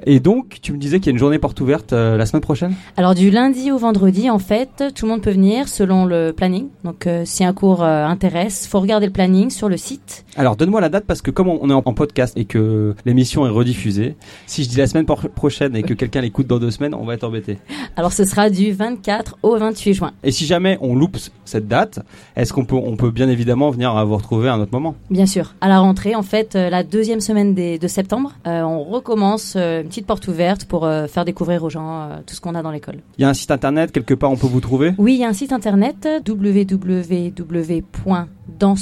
Et donc, tu me disais qu'il y a une journée porte ouverte euh, la semaine prochaine? Alors du lundi au vendredi, en fait, tout le monde peut venir selon le planning. Donc euh, si un cours euh, intéresse, faut regarder le planning sur le site. Alors, donne-moi la date parce que comme on est en en podcast et que l'émission est rediffusée, si je dis la semaine por- prochaine et que quelqu'un l'écoute dans deux semaines, on va être embêté. Alors ce sera du 24 au 28 juin. Et si jamais on loupe cette date, est-ce qu'on peut, on peut bien évidemment venir à vous retrouver à un autre moment? Bien sûr. À la rentrée, en fait, euh, la deuxième semaine des- de septembre, on recommence une petite porte ouverte pour euh, faire découvrir aux gens euh, tout ce qu'on a dans l'école. Il y a un site internet quelque part on peut vous trouver? Oui, il y a un site internet www.danse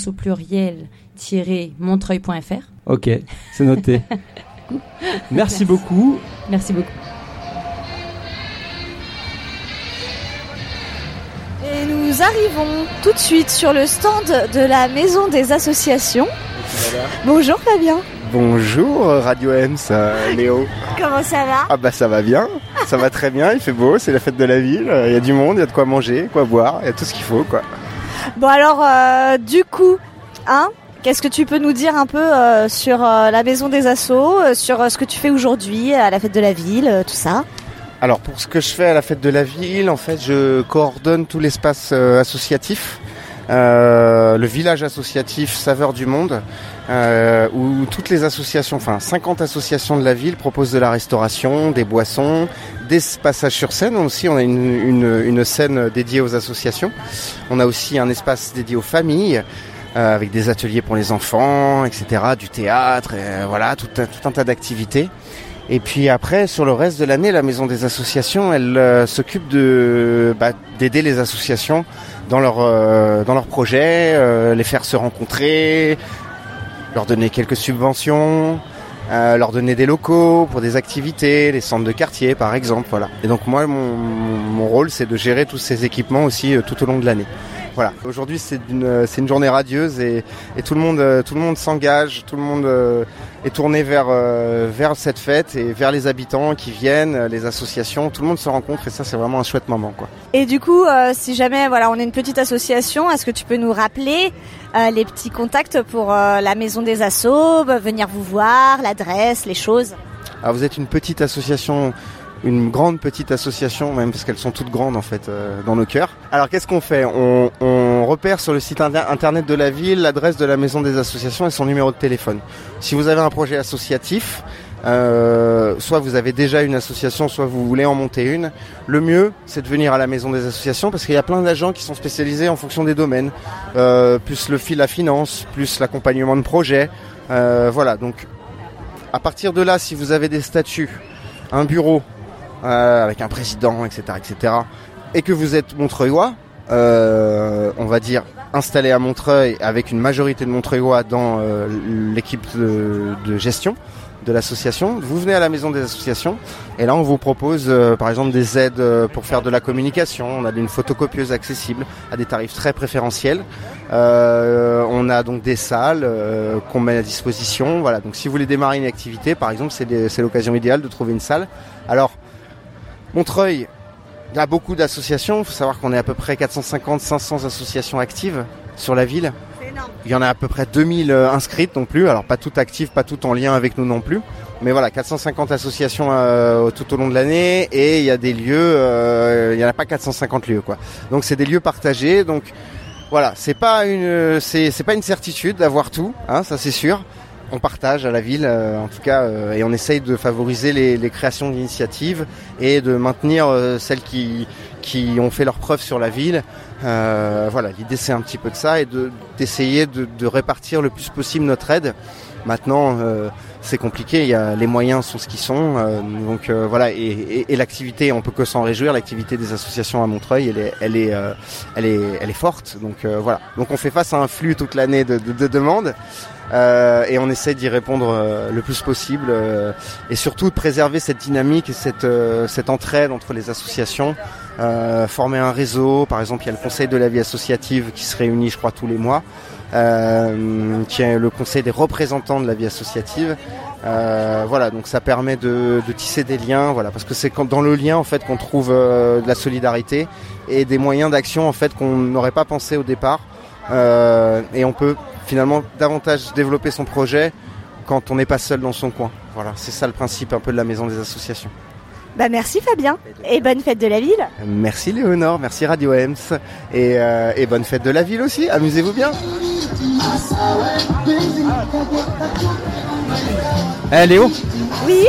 au pluriel-montreuil.fr. Ok, c'est noté. Merci beaucoup. Merci beaucoup. Et nous arrivons tout de suite sur le stand de la Maison des Associations. Bonjour Fabien. Bonjour Radio M, ça, Léo. Comment ça va Ah bah ça va bien, ça va très bien, il fait beau, c'est la fête de la ville, il y a du monde, il y a de quoi manger, quoi boire, il y a tout ce qu'il faut quoi. Bon alors, euh, du coup, hein, qu'est-ce que tu peux nous dire un peu euh, sur euh, la Maison des Assos, euh, sur euh, ce que tu fais aujourd'hui à la fête de la ville, euh, tout ça Alors pour ce que je fais à la fête de la ville, en fait je coordonne tout l'espace euh, associatif, euh, le village associatif Saveur du Monde, euh, où toutes les associations, enfin 50 associations de la ville proposent de la restauration, des boissons, des passages sur scène. Aussi on a une, une, une scène dédiée aux associations. On a aussi un espace dédié aux familles. euh, avec des ateliers pour les enfants, etc., du théâtre, euh, voilà, tout un, tout un tas d'activités. Et puis après, sur le reste de l'année, la Maison des Associations, elle euh, s'occupe de bah, d'aider les associations dans leur euh, dans leurs projets, euh, les faire se rencontrer, leur donner quelques subventions, euh, leur donner des locaux pour des activités, les centres de quartier par exemple. Et donc moi, mon, mon rôle, c'est de gérer tous ces équipements aussi euh, tout au long de l'année. Voilà. Aujourd'hui, c'est une euh, c'est une journée radieuse et, et tout le monde euh, tout le monde s'engage, tout le monde euh, est tourné vers vers cette fête et vers les habitants qui viennent, les associations, tout le monde se rencontre et ça c'est vraiment un chouette moment quoi. Et du coup, euh, si jamais voilà, on est une petite association, est-ce que tu peux nous rappeler euh, les petits contacts pour euh, la Maison des Assos, venir vous voir, l'adresse, les choses? Alors vous êtes une petite association, une grande petite association même parce qu'elles sont toutes grandes en fait euh, dans nos cœurs. Alors qu'est-ce qu'on fait? On, repère sur le site inter- internet de la ville l'adresse de la maison des associations et son numéro de téléphone. Si vous avez un projet associatif, euh, soit vous avez déjà une association, soit vous voulez en monter une, le mieux c'est de venir à la maison des associations parce qu'il y a plein d'agents qui sont spécialisés en fonction des domaines, euh, plus le fil la finance, plus l'accompagnement de projet. Voilà donc à partir de là, si vous avez des statuts, un bureau euh, avec un président, etc., etc., et que vous êtes Montreuilois, euh, on va dire installé à Montreuil avec une majorité de Montreuilois dans euh, l'équipe de, de gestion de l'association, vous venez à la maison des associations et là on vous propose par exemple des aides pour faire de la communication, on a une photocopieuse accessible à des tarifs très préférentiels, on a donc des salles qu'on met à disposition, voilà donc si vous voulez démarrer une activité par exemple c'est l'occasion idéale de trouver une salle. Alors Montreuil, il y a beaucoup d'associations, il faut savoir qu'on est à peu près 450-500 associations actives sur la ville. Il y en a à peu près 2000 euh, inscrites non plus, alors pas toutes actives, pas toutes en lien avec nous non plus. Mais voilà, 450 associations euh, tout au long de l'année et il y a des lieux, euh, il n'y en a pas 450 lieux quoi. Donc c'est des lieux partagés, donc voilà, c'est pas une, c'est c'est pas une certitude d'avoir tout, hein, ça c'est sûr. On partage à la ville, euh, en tout cas, euh, et on essaye de favoriser les, les créations d'initiatives et de maintenir euh, celles qui qui ont fait leurs preuves sur la ville. Euh, voilà, l'idée c'est un petit peu de ça et de d'essayer de, de répartir le plus possible notre aide. Maintenant, euh, c'est compliqué. Y a, les moyens sont ce qu'ils sont. euh, donc voilà, et, et, et l'activité, on peut que s'en réjouir. L'activité des associations à Montreuil, elle est, elle est, elle est, elle est forte. Donc voilà. Donc on fait face à un flux toute l'année de, de, de demandes. Euh, et on essaie d'y répondre euh, le plus possible euh, et surtout de préserver cette dynamique et cette, cette entraide entre les associations, former un réseau. Par exemple, il y a le Conseil de la vie associative qui se réunit, je crois, tous les mois, qui est le Conseil des représentants de la vie associative. Voilà, donc ça permet de, tisser des liens, voilà, parce que c'est dans le lien en fait qu'on trouve de la solidarité et des moyens d'action en fait qu'on n'aurait pas pensé au départ. Euh, et on peut finalement davantage développer son projet quand on n'est pas seul dans son coin. Voilà, c'est ça le principe un peu de la maison des associations. Bah merci Fabien et bonne fête de la ville. Merci Léonore, merci Radio Ems et, euh, et bonne fête de la ville aussi. Amusez-vous bien. Eh Léo, Oui,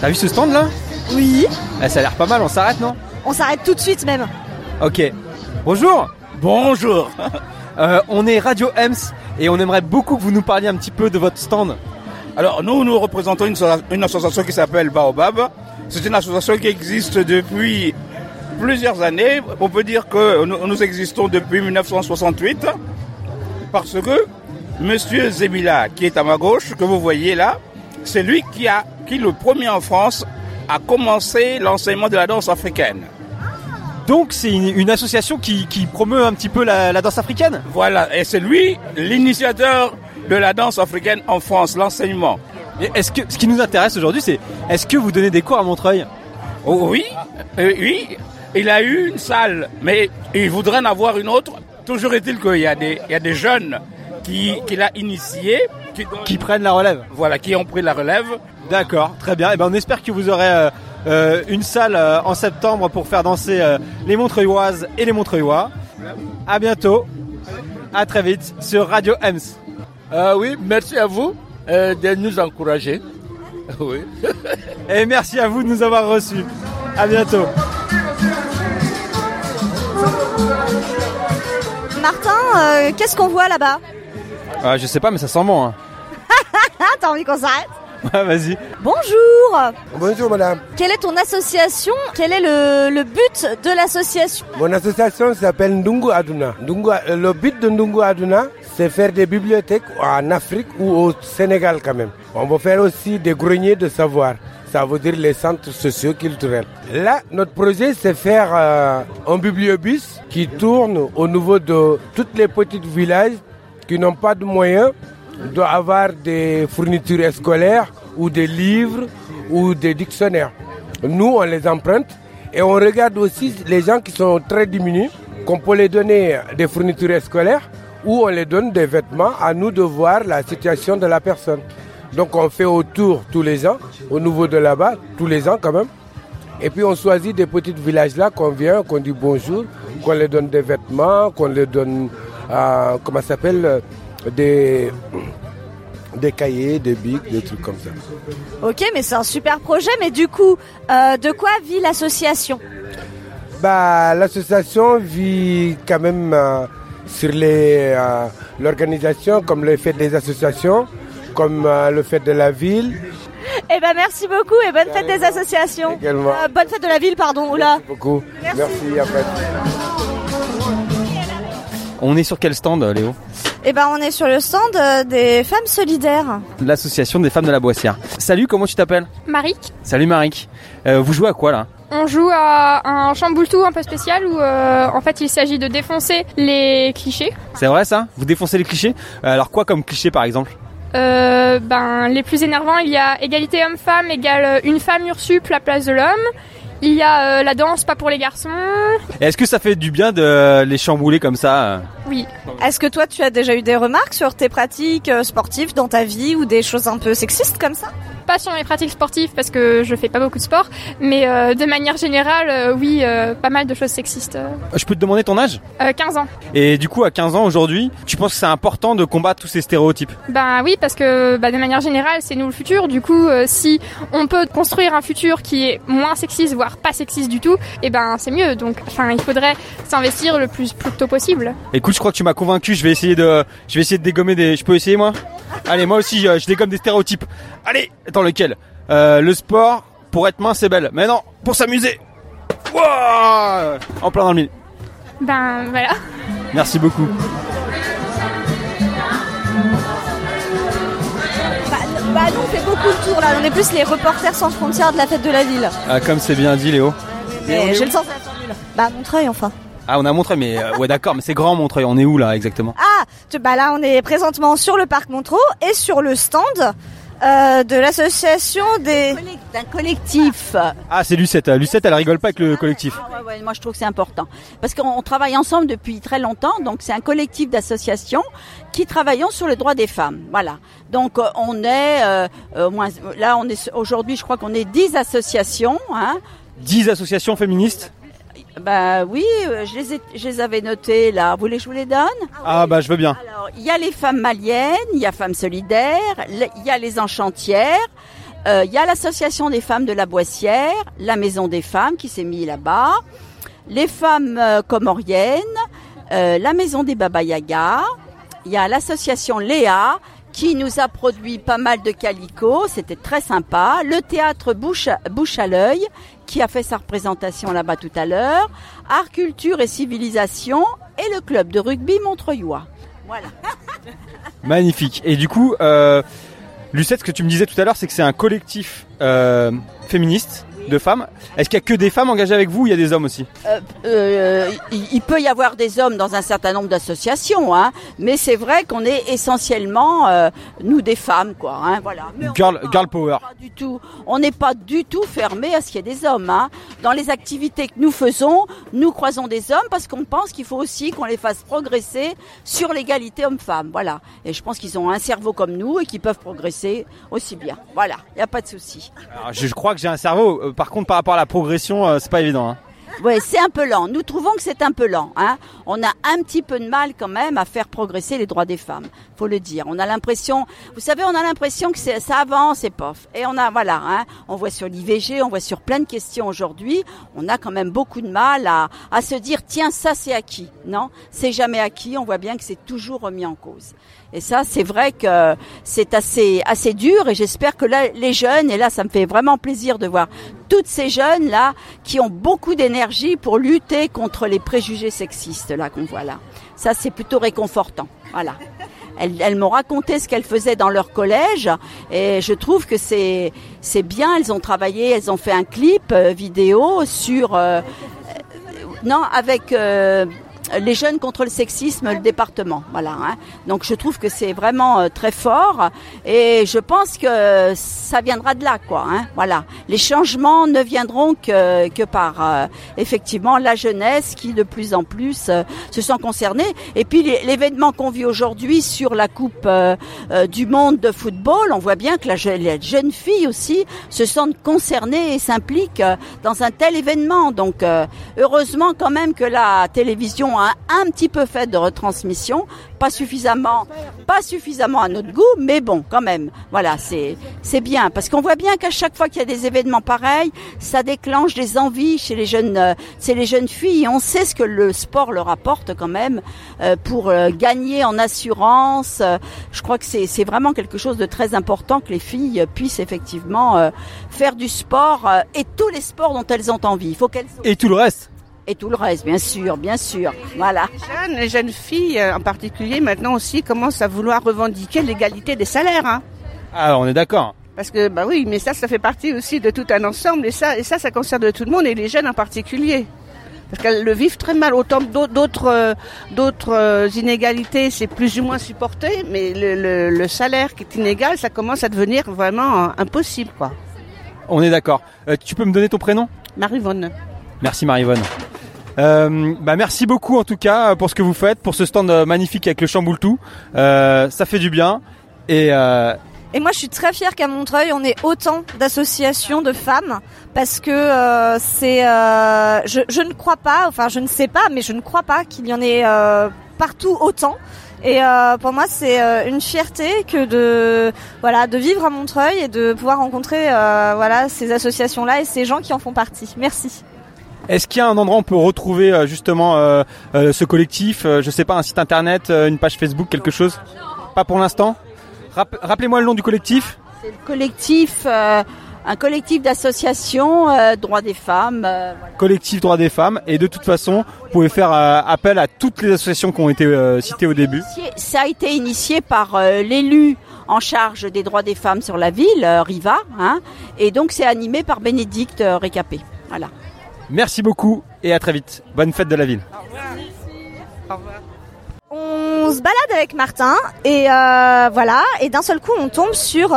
t'as vu ce stand là? Oui. Eh, Ça a l'air pas mal, on s'arrête non? On s'arrête tout de suite même. Ok. Bonjour Bonjour On est Radio Ems et on aimerait beaucoup que vous nous parliez un petit peu de votre stand. Alors nous, nous représentons une, so- une association qui s'appelle Baobab. C'est une association qui existe depuis plusieurs années. On peut dire que nous, existons depuis 1968 parce que Monsieur Zemila, qui est à ma gauche, que vous voyez là, c'est lui qui qui le premier en France a commencé l'enseignement de la danse africaine. Donc c'est une, une association qui, qui promeut un petit peu la, la danse africaine Voilà, et c'est lui l'initiateur de la danse africaine en France, l'enseignement. Est-ce que ce qui nous intéresse aujourd'hui, c'est est-ce que vous donnez des cours à Montreuil? Oh oui, euh, oui, il a eu une salle, mais il voudrait en avoir une autre. Toujours est-il qu'il y a des, il y a des jeunes qui, qu'il a initiés, qui, Qui prennent la relève voilà, qui ont pris la relève. D'accord, très bien. Et ben on espère que vous aurez euh, euh, une salle euh, en septembre pour faire danser euh, les Montreuilloises et les Montreuillois. À bientôt. À très vite sur Radio Ems. Euh, oui, merci à vous euh, de nous encourager. oui. Et merci à vous de nous avoir reçus. À bientôt. Martin, euh, qu'est-ce qu'on voit là-bas? Ah, je sais pas, mais ça sent bon. hein. T'as envie qu'on s'arrête? Ouais, vas-y. Bonjour Bonjour madame. Quelle est ton association? Quel est le, le but de l'association? Mon association s'appelle Ndungu Aduna. Ndungu- euh, le but de Ndungu Aduna, c'est faire des bibliothèques en Afrique ou au Sénégal quand même. On va faire aussi des greniers de savoir. Ça veut dire les centres socio-culturels. Là, notre projet, c'est faire euh, un bibliobus qui tourne au niveau de tous les petits villages qui n'ont pas de moyens doit avoir des fournitures scolaires ou des livres ou des dictionnaires. Nous, on les emprunte et on regarde aussi les gens qui sont très diminués, qu'on peut les donner des fournitures scolaires ou on les donne des vêtements, à nous de voir la situation de la personne. Donc on fait autour tous les ans, au niveau de là-bas, tous les ans quand même. Et puis on choisit des petits villages là qu'on vient, qu'on dit bonjour, qu'on les donne des vêtements, qu'on les donne, euh, comment ça s'appelle, euh, des, des cahiers, des bics, des trucs comme ça. Ok, mais c'est un super projet, mais du coup, euh, de quoi vit l'association Bah, l'association vit quand même euh, sur les, euh, l'organisation, comme le fait des associations, comme le fait de la ville. Eh ben merci beaucoup et bonne fête des associations. Également. Bonne fête de la ville, pardon. Oula. Beaucoup. Merci. Merci. On est sur quel stand, Léo Eh ben on est sur le stand euh, des femmes solidaires. L'association des femmes de la Boissière. Salut, comment tu t'appelles Marik, Salut Marik. Euh, vous jouez à quoi là on joue à un chamboule-tout un peu spécial où euh, en fait il s'agit de défoncer les clichés. C'est vrai ça Vous défoncez les clichés Alors quoi comme cliché par exemple Euh, ben, les plus énervants, il y a égalité homme-femme égale une femme ursup la place de l'homme. Il y a euh, la danse pas pour les garçons. Est-ce que ça fait du bien de les chambouler comme ça Oui. Est-ce que toi tu as déjà eu des remarques sur tes pratiques euh, sportives dans ta vie ou des choses un peu sexistes comme ça? Pas sur mes pratiques sportives parce que je fais pas beaucoup de sport, mais euh, de manière générale, euh, oui, euh, pas mal de choses sexistes. Je peux te demander ton âge? Euh, 15 ans. Et du coup à 15 ans aujourd'hui, tu penses que c'est important de combattre tous ces stéréotypes? Ben oui, parce que bah, de manière générale, c'est nous le futur. Du coup, si on peut construire un futur qui est moins sexiste, voire pas sexiste du tout, et ben c'est mieux. Donc, enfin, il faudrait s'investir le plus, plus tôt possible. Écoute, je crois que tu m'as convaincu, je vais essayer de je vais essayer de dégommer des je peux essayer moi? Allez, moi aussi je, je dégomme des stéréotypes. Allez, attends lequel Euh, le sport pour être mince c'est belle. Mais non, pour s'amuser. Wouah en plein dans le mille. Ben voilà. Merci beaucoup. bah, bah nous on fait beaucoup de tours là, on est plus les reporters sans frontières de la fête de la ville. Ah, comme c'est bien dit Léo. Mais j'ai le sens la. Bah Montreuil enfin. Ah, on a Montreuil, mais euh, ouais, d'accord, mais c'est grand Montreuil. On est où là exactement? Ah, tu- bah là on est présentement sur le parc Montreux et sur le stand Euh, de l'association des... D'un collectif. Ah, c'est Lucette. Lucette, elle rigole pas avec le collectif. Ah ouais, ouais, moi, je trouve que c'est important. Parce qu'on on travaille ensemble depuis très longtemps. Donc, c'est un collectif d'associations qui travaillons sur les droits des femmes. Voilà. Donc, euh, on est, euh, au moins, là, on est aujourd'hui, je crois qu'on est 10 associations. Hein. 10 associations féministes Bah oui, euh, je les, ai- je les avais notées là. Vous voulez que je vous les donne? Ah, bah, je veux bien. Alors, il y a les femmes maliennes, il y a Femmes solidaires, il y a les enchantières, euh, il y a l'association des femmes de la Boissière, la Maison des femmes qui s'est mise là-bas, les femmes euh, comoriennes, euh, la Maison des Baba Yaga, il y a l'association Léa qui nous a produit pas mal de calicots, c'était très sympa, le théâtre Bouche, Bouche à l'œil qui a fait sa représentation là-bas tout à l'heure, Art, Culture et Civilisation et le club de rugby Montreuillois. Voilà. Magnifique. Et du coup, euh, Lucette, ce que tu me disais tout à l'heure, c'est que c'est un collectif euh, féministe de femmes. Est-ce qu'il y a que des femmes engagées avec vous ou il y a des hommes aussi Euh, euh, il, il peut y avoir des hommes dans un certain nombre d'associations, hein, mais c'est vrai qu'on est essentiellement euh, nous des femmes, quoi. Hein, voilà. Mais Girl, n'est pas- girl power. pas du tout. On n'est pas du tout fermé à ce qu'il y ait des hommes. Hein. Dans les activités que nous faisons, nous croisons des hommes parce qu'on pense qu'il faut aussi qu'on les fasse progresser sur l'égalité homme-femme. Voilà. Et je pense qu'ils ont un cerveau comme nous et qu'ils peuvent progresser aussi bien. Voilà. Il n'y a pas de souci. Je crois que j'ai un cerveau. Par contre, par rapport à la progression, euh, c'est pas évident. hein. Ouais, c'est un peu lent. Nous trouvons que c'est un peu lent. Hein. On a un petit peu de mal quand même à faire progresser les droits des femmes. Faut le dire. On a l'impression, vous savez, on a l'impression que ça avance et pof. Et on a, voilà, hein, on voit sur l'IVG, on voit sur plein de questions aujourd'hui. On a quand même beaucoup de mal à se dire, tiens, ça c'est acquis. Non, c'est jamais acquis. On voit bien que c'est toujours remis en cause. Et ça, c'est vrai que c'est assez, assez dur et j'espère que là, les jeunes, et là, ça me fait vraiment plaisir de voir toutes ces jeunes là qui ont beaucoup d'énergie pour lutter contre les préjugés sexistes là qu'on voit là. Ça, c'est plutôt réconfortant. Voilà. Elles, m'ont raconté ce qu'elles faisaient dans leur collège et je trouve que c'est c'est bien. Elles ont travaillé, elles ont fait un clip euh, vidéo sur euh, non avec euh, les jeunes contre le sexisme, le département. Voilà. hein. Donc je trouve que c'est vraiment euh, très fort et je pense que ça viendra de là, quoi. hein. Voilà. Les changements ne viendront que, que par euh, effectivement la jeunesse qui de plus en plus euh, se sent concernée. Et puis l'événement qu'on vit aujourd'hui sur la Coupe euh, euh, du monde de football, on voit bien que la, les jeunes filles aussi se sentent concernées et s'impliquent euh, dans un tel événement. Donc heureusement quand même que la télévision un petit peu fait de retransmission, pas suffisamment, pas suffisamment à notre goût, mais bon quand même. Voilà, c'est c'est bien parce qu'on voit bien qu'à chaque fois qu'il y a des événements pareils, ça déclenche des envies chez les jeunes, euh, c'est les jeunes filles. On sait ce que le sport leur apporte quand même euh, pour euh, gagner en assurance. Je crois que c'est c'est vraiment quelque chose de très important que les filles puissent effectivement faire du sport et tous les sports dont elles ont envie. Il faut qu'elles Et tout le reste et tout le reste, bien sûr, bien sûr. Voilà. jeunes, les jeunes filles euh, en particulier, maintenant aussi commencent à vouloir revendiquer l'égalité des salaires. Hein. Ah, on est d'accord. Parce que, bah oui, mais ça, ça fait partie aussi de tout un ensemble, et ça, et ça, ça concerne tout le monde, et les jeunes en particulier. Parce qu'elles le vivent très mal. Autant d'au- d'autres euh, d'autres euh, inégalités, c'est plus ou moins supporté, mais le, le- le salaire qui est inégal, ça commence à devenir vraiment impossible, quoi. On est d'accord. Euh, tu peux me donner ton prénom? Marivonne. Merci Marivonne. Euh, bah merci beaucoup en tout cas pour ce que vous faites, pour ce stand euh, magnifique avec le chamboule-tout. Euh, ça fait du bien. Et euh, Et moi, je suis très fière qu'à Montreuil, on ait autant d'associations de femmes parce que euh, c'est, euh, je, je ne crois pas, enfin, je ne sais pas, mais je ne crois pas qu'il y en ait euh, partout autant. Et euh, pour moi, c'est euh, une fierté que de voilà de vivre à Montreuil et de pouvoir rencontrer euh, voilà ces associations-là et ces gens qui en font partie. Merci. Est-ce qu'il y a un endroit où on peut retrouver euh, justement euh, euh, ce collectif Je sais pas, un site internet, une page Facebook, quelque chose? Pas pour l'instant? Rapp- Rappelez-moi le nom du collectif. C'est le collectif, euh, un collectif d'associations euh, droits des femmes. euh, voilà. Collectif Droits des Femmes. Et de toute façon, vous pouvez faire appel à toutes les associations qui ont été citées au début. Ça a été initié par l'élu en charge des droits des femmes sur la ville, Riva, hein, et donc c'est animé par Bénédicte Récapé. Voilà. Merci beaucoup et à très vite. Bonne fête de la ville. On on se balade avec Martin et euh, voilà, et d'un seul coup on tombe sur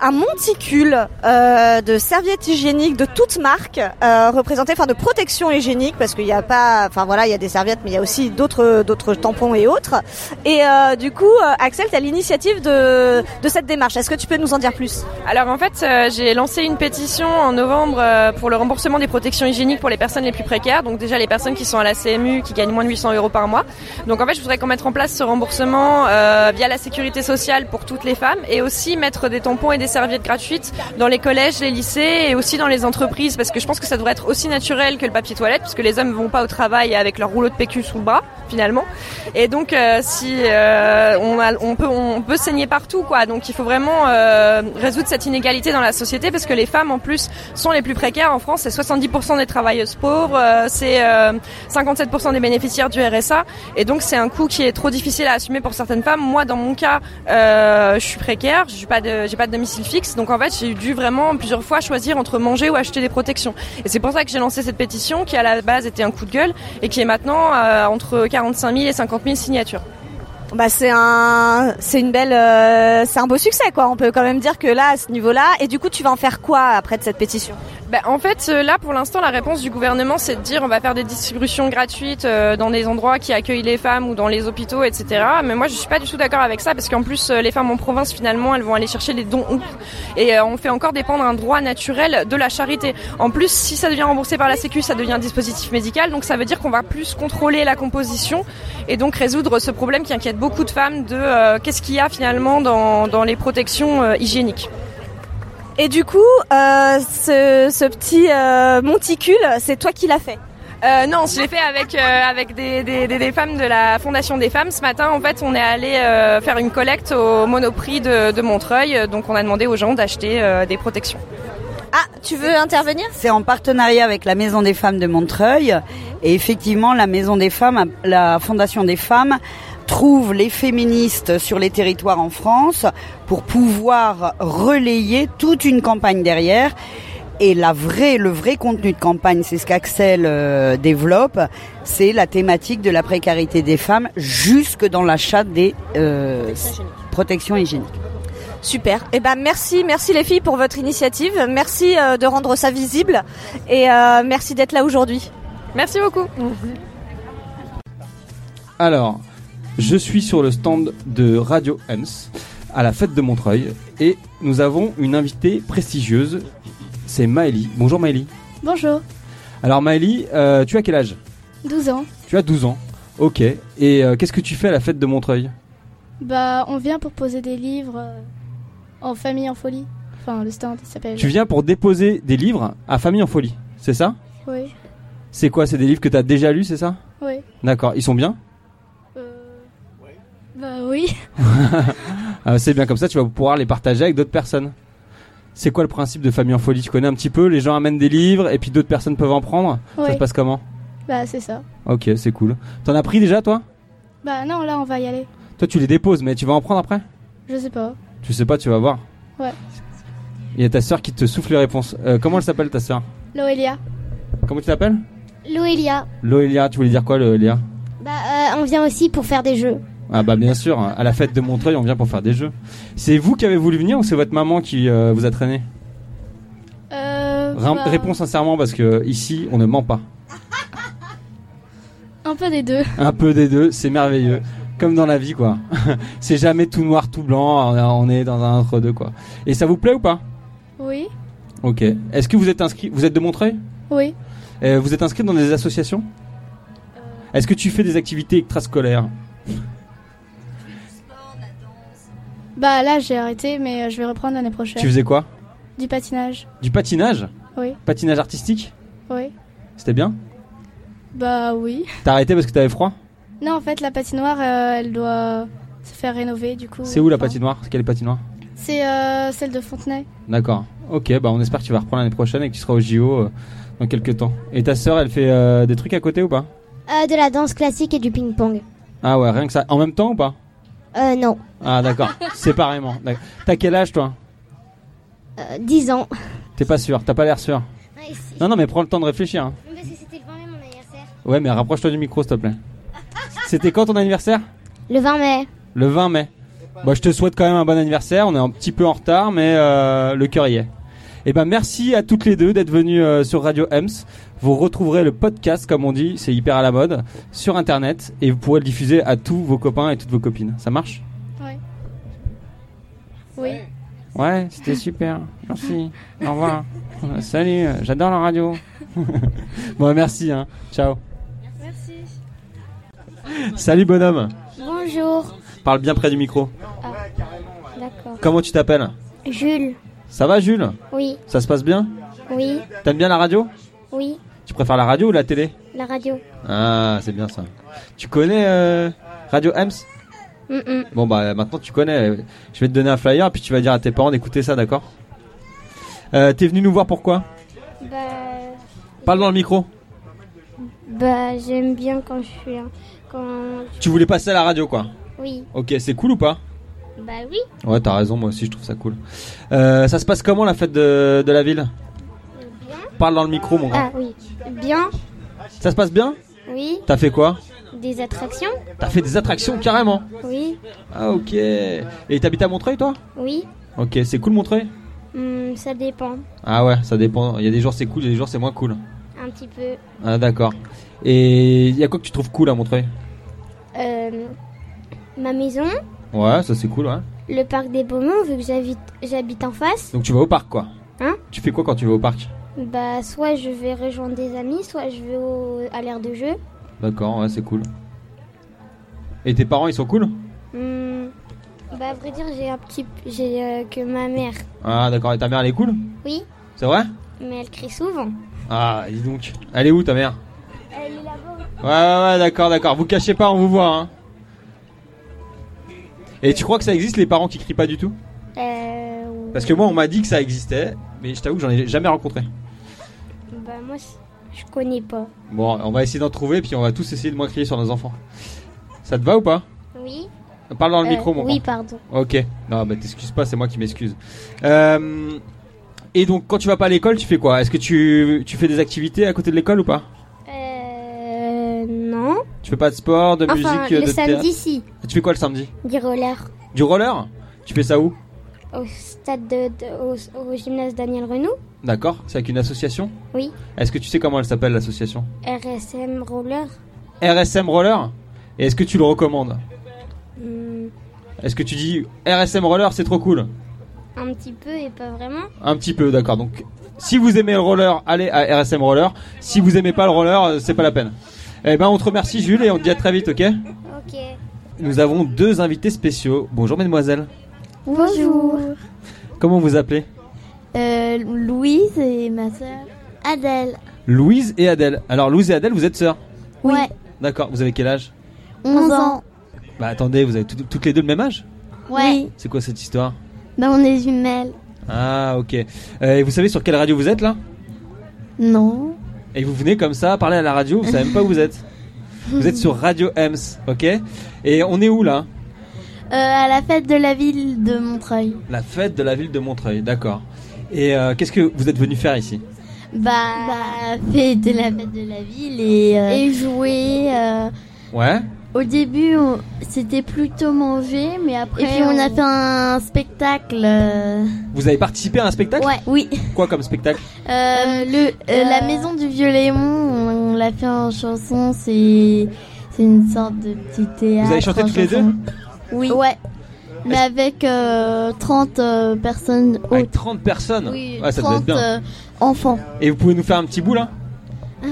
un monticule euh, de serviettes hygiéniques de toutes marques, euh, représentées, enfin de protection hygiénique, parce qu'il n'y a pas, enfin voilà, il y a des serviettes, mais il y a aussi d'autres tampons et autres. Et du coup, Axel, tu as l'initiative de de cette démarche. Est-ce que tu peux nous en dire plus? Alors en fait, j'ai lancé une pétition en novembre pour le remboursement des protections hygiéniques pour les personnes les plus précaires. Donc déjà les personnes qui sont à la CMU, qui gagnent moins de 800 euros par mois. Donc en fait, je voudrais qu'on mette en place ce remboursement euh, via la sécurité sociale pour toutes les femmes et aussi mettre des tampons et des serviettes gratuites dans les collèges, les lycées et aussi dans les entreprises parce que je pense que ça devrait être aussi naturel que le papier toilette parce que les hommes vont pas au travail avec leur rouleau de PQ sous le bras finalement. Et donc euh, si euh, on, peut on peut saigner partout quoi. Donc il faut vraiment résoudre cette inégalité dans la société parce que les femmes en plus sont les plus précaires en France. C'est 70% des travailleuses pauvres, c'est euh, 57% des bénéficiaires du RSA. Et donc c'est un coût qui est trop difficile à assumer pour certaines femmes. Moi dans mon cas, euh, je suis précaire, je suis pas de pas de domicile fixe. Donc en fait j'ai dû vraiment plusieurs fois choisir entre manger ou acheter des protections. Et c'est pour ça que j'ai lancé cette pétition qui à la base était un coup de gueule et qui est maintenant euh, entre 45 000 et 50 000 signatures. Bah c'est un c'est une belle euh, c'est un beau succès quoi. On peut quand même dire que là à ce niveau-là et du coup tu vas en faire quoi après de cette pétition? Ben, en fait, euh, là, pour l'instant, la réponse du gouvernement, c'est de dire on va faire des distributions gratuites euh, dans des endroits qui accueillent les femmes ou dans les hôpitaux, etc. Mais moi, je suis pas du tout d'accord avec ça parce qu'en plus, les femmes en province, finalement, elles vont aller chercher les dons Et on fait encore dépendre un droit naturel de la charité. En plus, si ça devient remboursé par la Sécu, ça devient un dispositif médical. Donc, ça veut dire qu'on va plus contrôler la composition et donc résoudre ce problème qui inquiète beaucoup de femmes de euh, qu'est-ce qu'il y a finalement dans, dans les protections euh, hygiéniques. Et du coup, euh, ce, ce petit euh, monticule, c'est toi qui l'as fait? Euh, non, je l'ai fait avec euh, avec des, des, des, des femmes de la Fondation des femmes. Ce matin, en fait, on est allé euh, faire une collecte au Monoprix de, de Montreuil. Donc, on a demandé aux gens d'acheter euh, des protections. Ah, tu veux intervenir? C'est en partenariat avec la Maison des Femmes de Montreuil. Et effectivement, la Maison des Femmes, la Fondation des Femmes, trouve les féministes sur les territoires en France pour pouvoir relayer toute une campagne derrière. Et la vraie, le vrai contenu de campagne, c'est ce qu'Axel euh, développe, c'est la thématique de la précarité des femmes jusque dans l'achat des euh, protections hygiéniques. Super. Eh ben merci, merci les filles pour votre initiative. Merci euh, de rendre ça visible et euh, merci d'être là aujourd'hui. Merci beaucoup. Alors, je suis sur le stand de Radio Hans à la fête de Montreuil et nous avons une invitée prestigieuse. C'est Maëlie. Bonjour Maëlie. Bonjour, Alors Maëlie, euh, tu as quel âge? 12 ans. Tu as 12 ans. Ok. Et euh, qu'est-ce que tu fais à la fête de Montreuil? Bah, on vient pour poser des livres euh, en famille en folie. Enfin, le stand, il s'appelle. Tu viens pour déposer des livres à Famille en Folie, c'est ça? Oui, C'est quoi? C'est des livres que tu as déjà lus, c'est ça? Oui. D'accord. Ils sont bien? Oui. Ah, C'est bien comme ça, tu vas pouvoir les partager avec d'autres personnes. C'est quoi le principe de Famille en Folie? Tu connais un petit peu Les gens amènent des livres et puis d'autres personnes peuvent en prendre? Ça se passe comment? Bah, c'est ça. Ok, c'est cool. T'en as pris déjà toi? Bah, non, là, on va y aller. Toi tu les déposes, mais tu vas en prendre après? Je sais pas. Tu sais pas, tu vas voir. Ouais. Il y a ta soeur qui te souffle les réponses. Euh, comment elle s'appelle ta soeur Loelia. Comment tu t'appelles? Loelia. Loelia, tu voulais dire quoi Loelia? Bah, euh, on vient aussi pour faire des jeux. Ah bah bien sûr, à la fête de Montreuil, on vient pour faire des jeux. C'est vous qui avez voulu venir ou c'est votre maman qui euh, vous a traîné Euh. Bah, Réponds sincèrement parce que ici, on ne ment pas. Un peu des deux. Un peu des deux, c'est merveilleux. Comme dans la vie, quoi. c'est jamais tout noir, tout blanc. on est- dans un entre deux, quoi. Et ça vous plaît ou pas? Oui. Ok. Est-ce que vous êtes inscrit Vous êtes de Montreuil? Oui. Euh, Vous êtes inscrit dans des associations? Est-ce que tu fais des activités extrascolaires? Bah, là, j'ai arrêté, mais euh, je vais reprendre l'année prochaine. Tu faisais quoi? Du patinage. Du patinage? Oui. Patinage artistique? Oui. C'était bien? Bah, oui. T'as arrêté parce que t'avais froid? Non, en fait, la patinoire, euh, elle doit se faire rénover, du coup. C'est où la patinoire? Quelle patinoire? C'est euh, celle de Fontenay. D'accord. Ok, bah on espère que tu vas reprendre l'année prochaine et que tu seras au JO euh, dans quelques temps. Et ta sœur, elle fait euh, des trucs à côté ou pas? Euh, de la danse classique et du ping-pong. Ah ouais, rien que ça. En même temps ou pas? Euh, non. Ah d'accord. Séparément. D'accord. T'as quel âge toi Euh, 10 ans. T'es pas sûr T'as pas l'air sûr Ouais, si. Non, non, mais prends le temps de réfléchir. hein. Parce que c'était le 20 mai mon anniversaire. Ouais, mais rapproche-toi du micro s'il te plaît. C'était quand ton anniversaire Le 20 mai. Le 20 mai. Bah, je te souhaite quand même un bon anniversaire. On est un petit peu en retard, mais euh, le cœur y est. Et ben merci à toutes les deux d'être venues euh, sur Radio Ems. Vous retrouverez le podcast, comme on dit, c'est hyper à la mode, sur internet et vous pourrez le diffuser à tous vos copains et toutes vos copines. Ça marche? Ouais. Oui. Ouais, c'était super. Merci. Au revoir. Salut, j'adore la radio. bon, merci. Hein. Ciao. Merci. Salut bonhomme. Bonjour. Parle bien près du micro. Ah, d'accord. Comment tu t'appelles? Jules. Ça va Jules? Oui. Ça se passe bien? Oui. T'aimes bien la radio? Oui. Tu préfères la radio ou la télé La radio. Ah, c'est bien ça. Tu connais euh, Radio Ems Mm-mm. Bon bah maintenant tu connais. Je vais te donner un flyer puis tu vas dire à tes parents d'écouter ça, d'accord euh, T'es venu nous voir pourquoi Bah, Parle dans le micro. bah j'aime bien quand je suis. Quand. Tu voulais passer à la radio quoi Oui. Ok, c'est cool ou pas Bah oui. Ouais, t'as raison, moi aussi je trouve ça cool. Euh, ça se passe comment la fête de, de la ville Parle dans le micro mon Ah oui. Bien. Ça se passe bien Oui. T'as fait quoi Des attractions. T'as fait des attractions carrément Oui. Ah ok. Et t'habites à Montreuil toi Oui. Ok, c'est cool Montreuil Hmm, ça dépend. Ah ouais, ça dépend. Il y a des jours c'est cool, il y a des jours c'est moins cool. Un petit peu. Ah d'accord. Et il y a quoi que tu trouves cool à Montreuil Euh, ma maison. Ouais, ça c'est cool, ouais. Le parc des Beaumont, vu que j'habite, j'habite en face. Donc tu vas au parc quoi Hein Tu fais quoi quand tu vas au parc Bah, soit je vais rejoindre des amis, soit je vais au, à l'aire de jeu. D'accord, ouais, c'est cool. Et tes parents ils sont cool? Hmm, bah, à vrai dire, j'ai un petit. J'ai euh, que ma mère. Ah d'accord, et ta mère elle est cool? Oui, C'est vrai? Mais elle crie souvent. Ah, dis donc. Elle est où ta mère? Elle est là-bas. Ouais, ouais, ouais, d'accord, d'accord. Vous cachez pas, on vous voit, hein. Et tu crois que ça existe les parents qui crient pas du tout? Euh. Parce que moi, on m'a dit que ça existait, mais je t'avoue que j'en ai jamais rencontré. Bah, moi, je connais pas. Bon, on va essayer d'en trouver, puis on va tous essayer de moins crier sur nos enfants. Ça te va ou pas? Oui. Parle dans le Euh, micro, mon Oui, grand. pardon. Ok. Non, bah t'excuses pas, c'est moi qui m'excuse. Euh, et donc, quand tu vas pas à l'école, tu fais quoi? Est-ce que tu, tu fais des activités à côté de l'école ou pas? Euh. Non. Tu fais pas de sport, de Enfin, musique, le de samedi, théâtre si. Tu fais quoi le samedi? Du roller. Du roller? Tu fais ça où? Au stade de. de- au, au gymnase Daniel Renault. D'accord, c'est avec une association? Oui. Est-ce que tu sais comment elle s'appelle l'association? RSM Roller. RSM Roller? Et est-ce que tu le recommandes? Hmm, Est-ce que tu dis RSM Roller c'est trop cool? Un petit peu et pas vraiment. Un petit peu, d'accord. Donc si vous aimez le roller, allez à RSM Roller. Si vous aimez pas le roller, euh, c'est pas la peine. Eh ben on te remercie Jules et on te dit à très vite, ok? Ok. Nous avons deux invités spéciaux. Bonjour mesdemoiselles. Bonjour. Comment vous appelez Euh, Louise et ma sœur. Adèle. Louise et Adèle. Alors Louise et Adèle, vous êtes sœurs Ouais. D'accord, vous avez quel âge 11 ans. Bah attendez, vous avez tout- toutes les deux le même âge Ouais. C'est quoi cette histoire Bah, on est jumelles. Ah ok. Euh, et vous savez sur quelle radio vous êtes là Non. Et vous venez comme ça parler à la radio, vous savez même pas où vous êtes. Vous êtes sur Radio Ems, ok? Et on est où là? À la fête de la ville de Montreuil. La fête de la ville de Montreuil, d'accord. Et euh, qu'est-ce que vous êtes venu faire ici? Bah, fête de la fête de la ville et. Et jouer. Ouais Au début, on- c'était plutôt manger, mais après. Et puis on, a fait un spectacle. euh, Vous avez participé à un spectacle? Ouais. Oui. Quoi comme spectacle? Le, la maison du vieux Léon, on, on l'a fait en chanson, c'est c'est une sorte de petit théâtre. Vous avez chanté toutes les deux? Oui. Ouais. Mais avec euh, 30 euh, personnes Avec 30 personnes Oui, Ouais, ça doit être 30 bien. euh, enfants. Et vous pouvez nous faire un petit bout là Euh,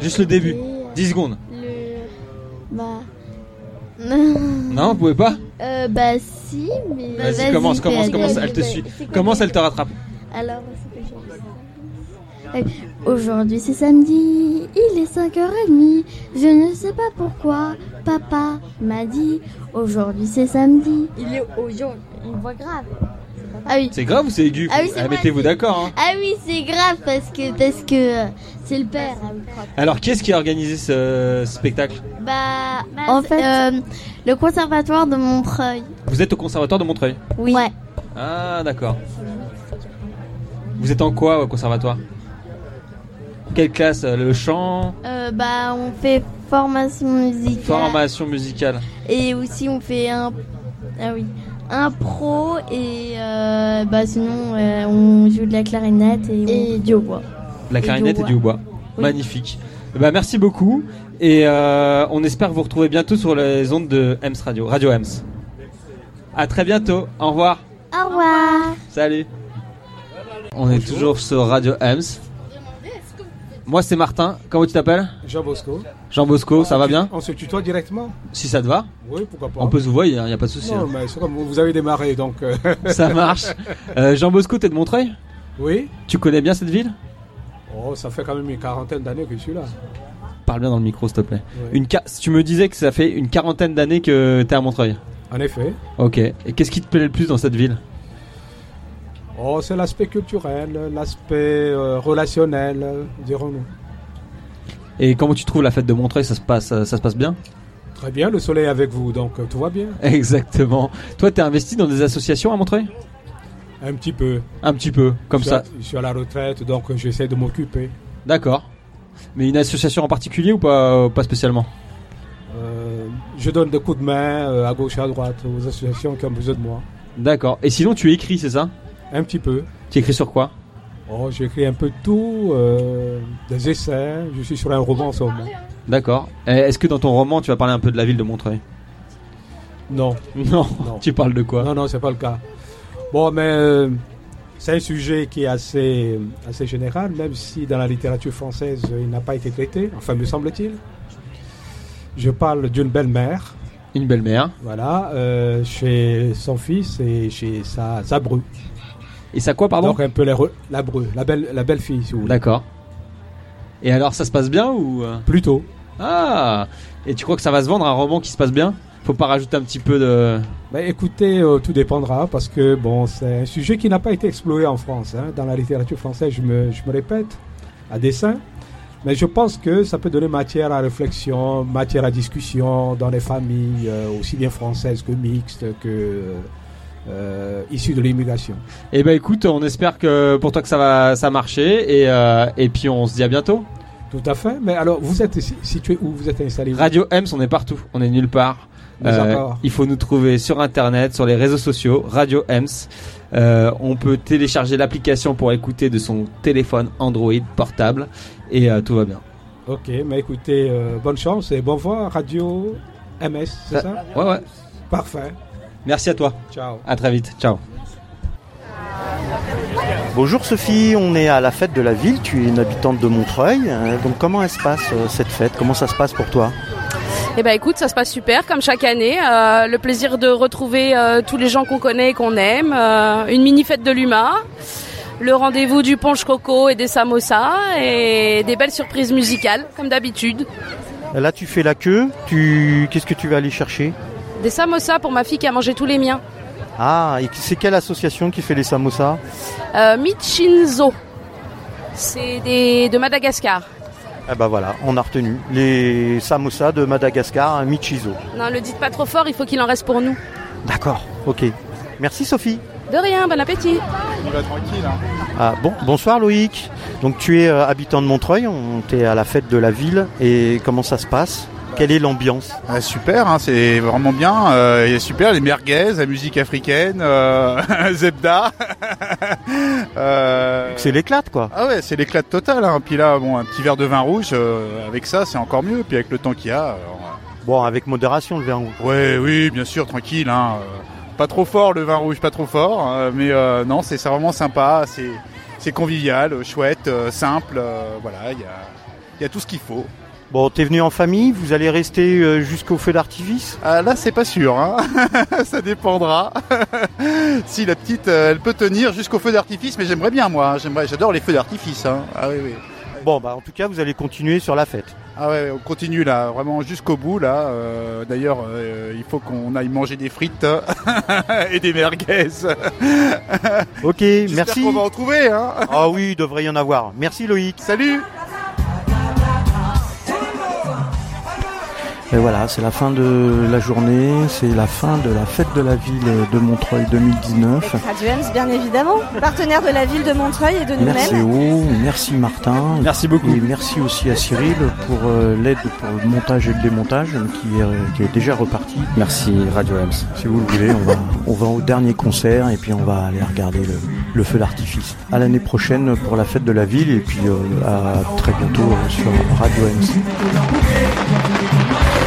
Juste le début 10 secondes. Bah. Non, vous pouvez pas Euh, bah si, mais. Vas-y, commence, commence, commence, elle te suit. Commence, elle te rattrape. Alors, Aujourd'hui c'est samedi, il est 5h30. Je ne sais pas pourquoi. Papa m'a dit aujourd'hui c'est samedi. Il est aujourd'hui. Une voix grave. Ah oui. C'est grave ou c'est aigu? Ah oui, c'est Ah, Mettez-vous d'accord. hein. Ah oui, c'est grave parce que parce que euh, c'est le père. Crotte. Alors, qui est-ce qui a organisé ce spectacle? Bah, en fait, euh, le conservatoire de Montreuil. Vous êtes au conservatoire de Montreuil? Oui. Ouais. Ah, d'accord. Vous êtes en quoi au conservatoire? Quelle classe euh, Le chant Euh, bah, on fait formation musicale. Formation musicale. Et aussi, on fait un. Ah oui. Un pro et euh, bah sinon euh, on joue de la clarinette et, et du hautbois. La clarinette et du hautbois. Oui. Magnifique. Ben, merci beaucoup. Et euh, on espère vous retrouver bientôt sur les ondes de Ems Radio, Radio Ems. À très bientôt. Au revoir. Au revoir. Salut. On est toujours sur Radio Ems. Moi c'est Martin. Comment tu t'appelles? Jean Bosco. Jean Bosco, ça va bien? On se tutoie directement Si ça te va Oui, pourquoi pas. On peut se voir, il n'y a pas de souci. Non, hein. mais c'est comme vous avez démarré, donc. euh, Ça marche. Euh, Jean Bosco, t'es de Montreuil? Oui. Tu connais bien cette ville? Oh, ça fait quand même une quarantaine d'années que je suis là. Parle bien dans le micro, s'il te plaît. Une ca- Tu me disais que ça fait une quarantaine d'années que t'es à Montreuil. En effet. Ok. Et qu'est-ce qui te plaît le plus dans cette ville? Oh, c'est l'aspect culturel, l'aspect euh, relationnel, euh, dirons-nous. Et comment tu trouves la fête de Montreuil Ça se passe, ça, se passe bien? Très bien, le soleil est avec vous, donc euh, tout va bien. Exactement. Toi, t'es investi dans des associations à Montreuil? Un petit peu. Un petit peu, comme Je ça. à- je suis à la retraite, donc euh, j'essaie de m'occuper. D'accord. Mais une association en particulier ou pas, pas spécialement? Euh, je donne des coups de main euh, à gauche et à droite aux associations qui ont besoin de moi. D'accord. Et sinon, tu écris, c'est ça? Un petit peu. Tu écris sur quoi Oh, j'écris un peu de tout, euh, des essais. Je suis sur un roman en ce moment. D'accord. Est-ce que dans ton roman, tu vas parler un peu de la ville de Montreuil Non. Non. Tu parles de quoi Non, non, c'est pas le cas. Bon, mais euh, c'est un sujet qui est assez, assez général, même si dans la littérature française, il n'a pas été traité, enfin, me semble-t-il. Je parle d'une belle-mère. Une belle-mère. Voilà, euh, chez son fils et chez sa, sa bru. Et ça quoi, pardon Donc un peu la, re- la bru, la belle, la belle fille, si vous voulez. D'accord. Et alors, ça se passe bien ou euh Plutôt. Ah Et tu crois que ça va se vendre un roman qui se passe bien? Faut pas rajouter un petit peu de. Bah, écoutez, euh, tout dépendra parce que bon, c'est un sujet qui n'a pas été exploré en France. hein. Dans la littérature française, je me, je me répète, à dessein. Mais je pense que ça peut donner matière à réflexion, matière à discussion dans les familles, euh, aussi bien françaises que mixtes, que euh, issues de l'immigration. Eh ben écoute, on espère que pour toi que ça va ça marcher et, euh, et puis on se dit à bientôt. Tout à fait. Mais alors, vous êtes si- situé où? Vous êtes installé Radio Ems, on est partout, on est nulle part. Encore. il faut nous trouver sur internet, sur les réseaux sociaux, Radio Ems. Euh, on peut télécharger l'application pour écouter de son téléphone Android portable et euh, tout va bien. Ok, mais écoutez, euh, bonne chance et bon vent à Radio MS, c'est ça? Ouais ouais. Parfait. Merci à toi. Ciao. À très vite. Ciao. Bonjour Sophie, on est à la fête de la ville, tu es une habitante de Montreuil. Euh, Donc comment elle se passe euh, cette fête? Comment ça se passe pour toi? Eh ben écoute, ça se passe super comme chaque année. Euh, le plaisir de retrouver euh, tous les gens qu'on connaît et qu'on aime. Euh, une mini fête de l'humain. Le rendez-vous du punch coco et des samosas et des belles surprises musicales comme d'habitude. Là tu fais la queue, tu qu'est-ce que tu vas aller chercher? Des samosas pour ma fille qui a mangé tous les miens. Ah, et c'est quelle association qui fait les samosas Euh, Michinzo. C'est des, de Madagascar. Ah bah voilà, on a retenu les samosas de Madagascar à Michizo. Non, le dites pas trop fort, il faut qu'il en reste pour nous. D'accord, ok. Merci Sophie. De rien, bon appétit. On va tranquille. Hein. Ah, bon, bonsoir Loïc. Donc tu es euh, habitant de Montreuil, on t'es à la fête de la ville et comment ça se passe? Quelle est l'ambiance? Ah, super, hein, c'est vraiment bien. Euh, il est super, les merguez, la musique africaine, euh, Zebda. Euh, C'est l'éclate quoi. Ah ouais, c'est l'éclate totale. Hein. Puis là, bon, un petit verre de vin rouge, euh, avec ça, c'est encore mieux. Puis avec le temps qu'il y a. alors, Bon, avec modération le vin rouge. Ouais, oui, bien sûr, tranquille. Hein. Pas trop fort le vin rouge, pas trop fort. mais non, c'est vraiment sympa. C'est convivial, chouette, simple. voilà, il y a, il y a tout ce qu'il faut. Bon, t'es venu en famille, vous allez rester euh, jusqu'au feu d'artifice? Ah, là, c'est pas sûr. Hein. Ça dépendra. si la petite, euh, elle peut tenir jusqu'au feu d'artifice, mais j'aimerais bien, moi. hein. J'aimerais, j'adore les feux d'artifice. Hein. Ah oui, oui. Bon, bah en tout cas, vous allez continuer sur la fête. Ah ouais, on continue là, vraiment jusqu'au bout là. Euh, D'ailleurs, euh, il faut qu'on aille manger des frites et des merguez. Ok, J'espère merci. qu'on va en trouver. Hein. Ah oui, il devrait y en avoir. Merci Loïc. Salut Et voilà, c'est la fin de la journée, c'est la fin de la fête de la ville de Montreuil 2019. Radio Ems, bien évidemment, partenaire de la ville de Montreuil et de Merci nous-mêmes. O, merci Martin. Merci beaucoup. Et merci aussi à Cyril pour euh, l'aide pour le montage et le démontage qui est, qui est déjà reparti. Merci Radio Ems. Si vous le voulez, on va, on va au dernier concert et puis on va aller regarder le, le feu d'artifice. À l'année prochaine pour la fête de la ville et puis euh, à très bientôt sur Radio Ems. Money.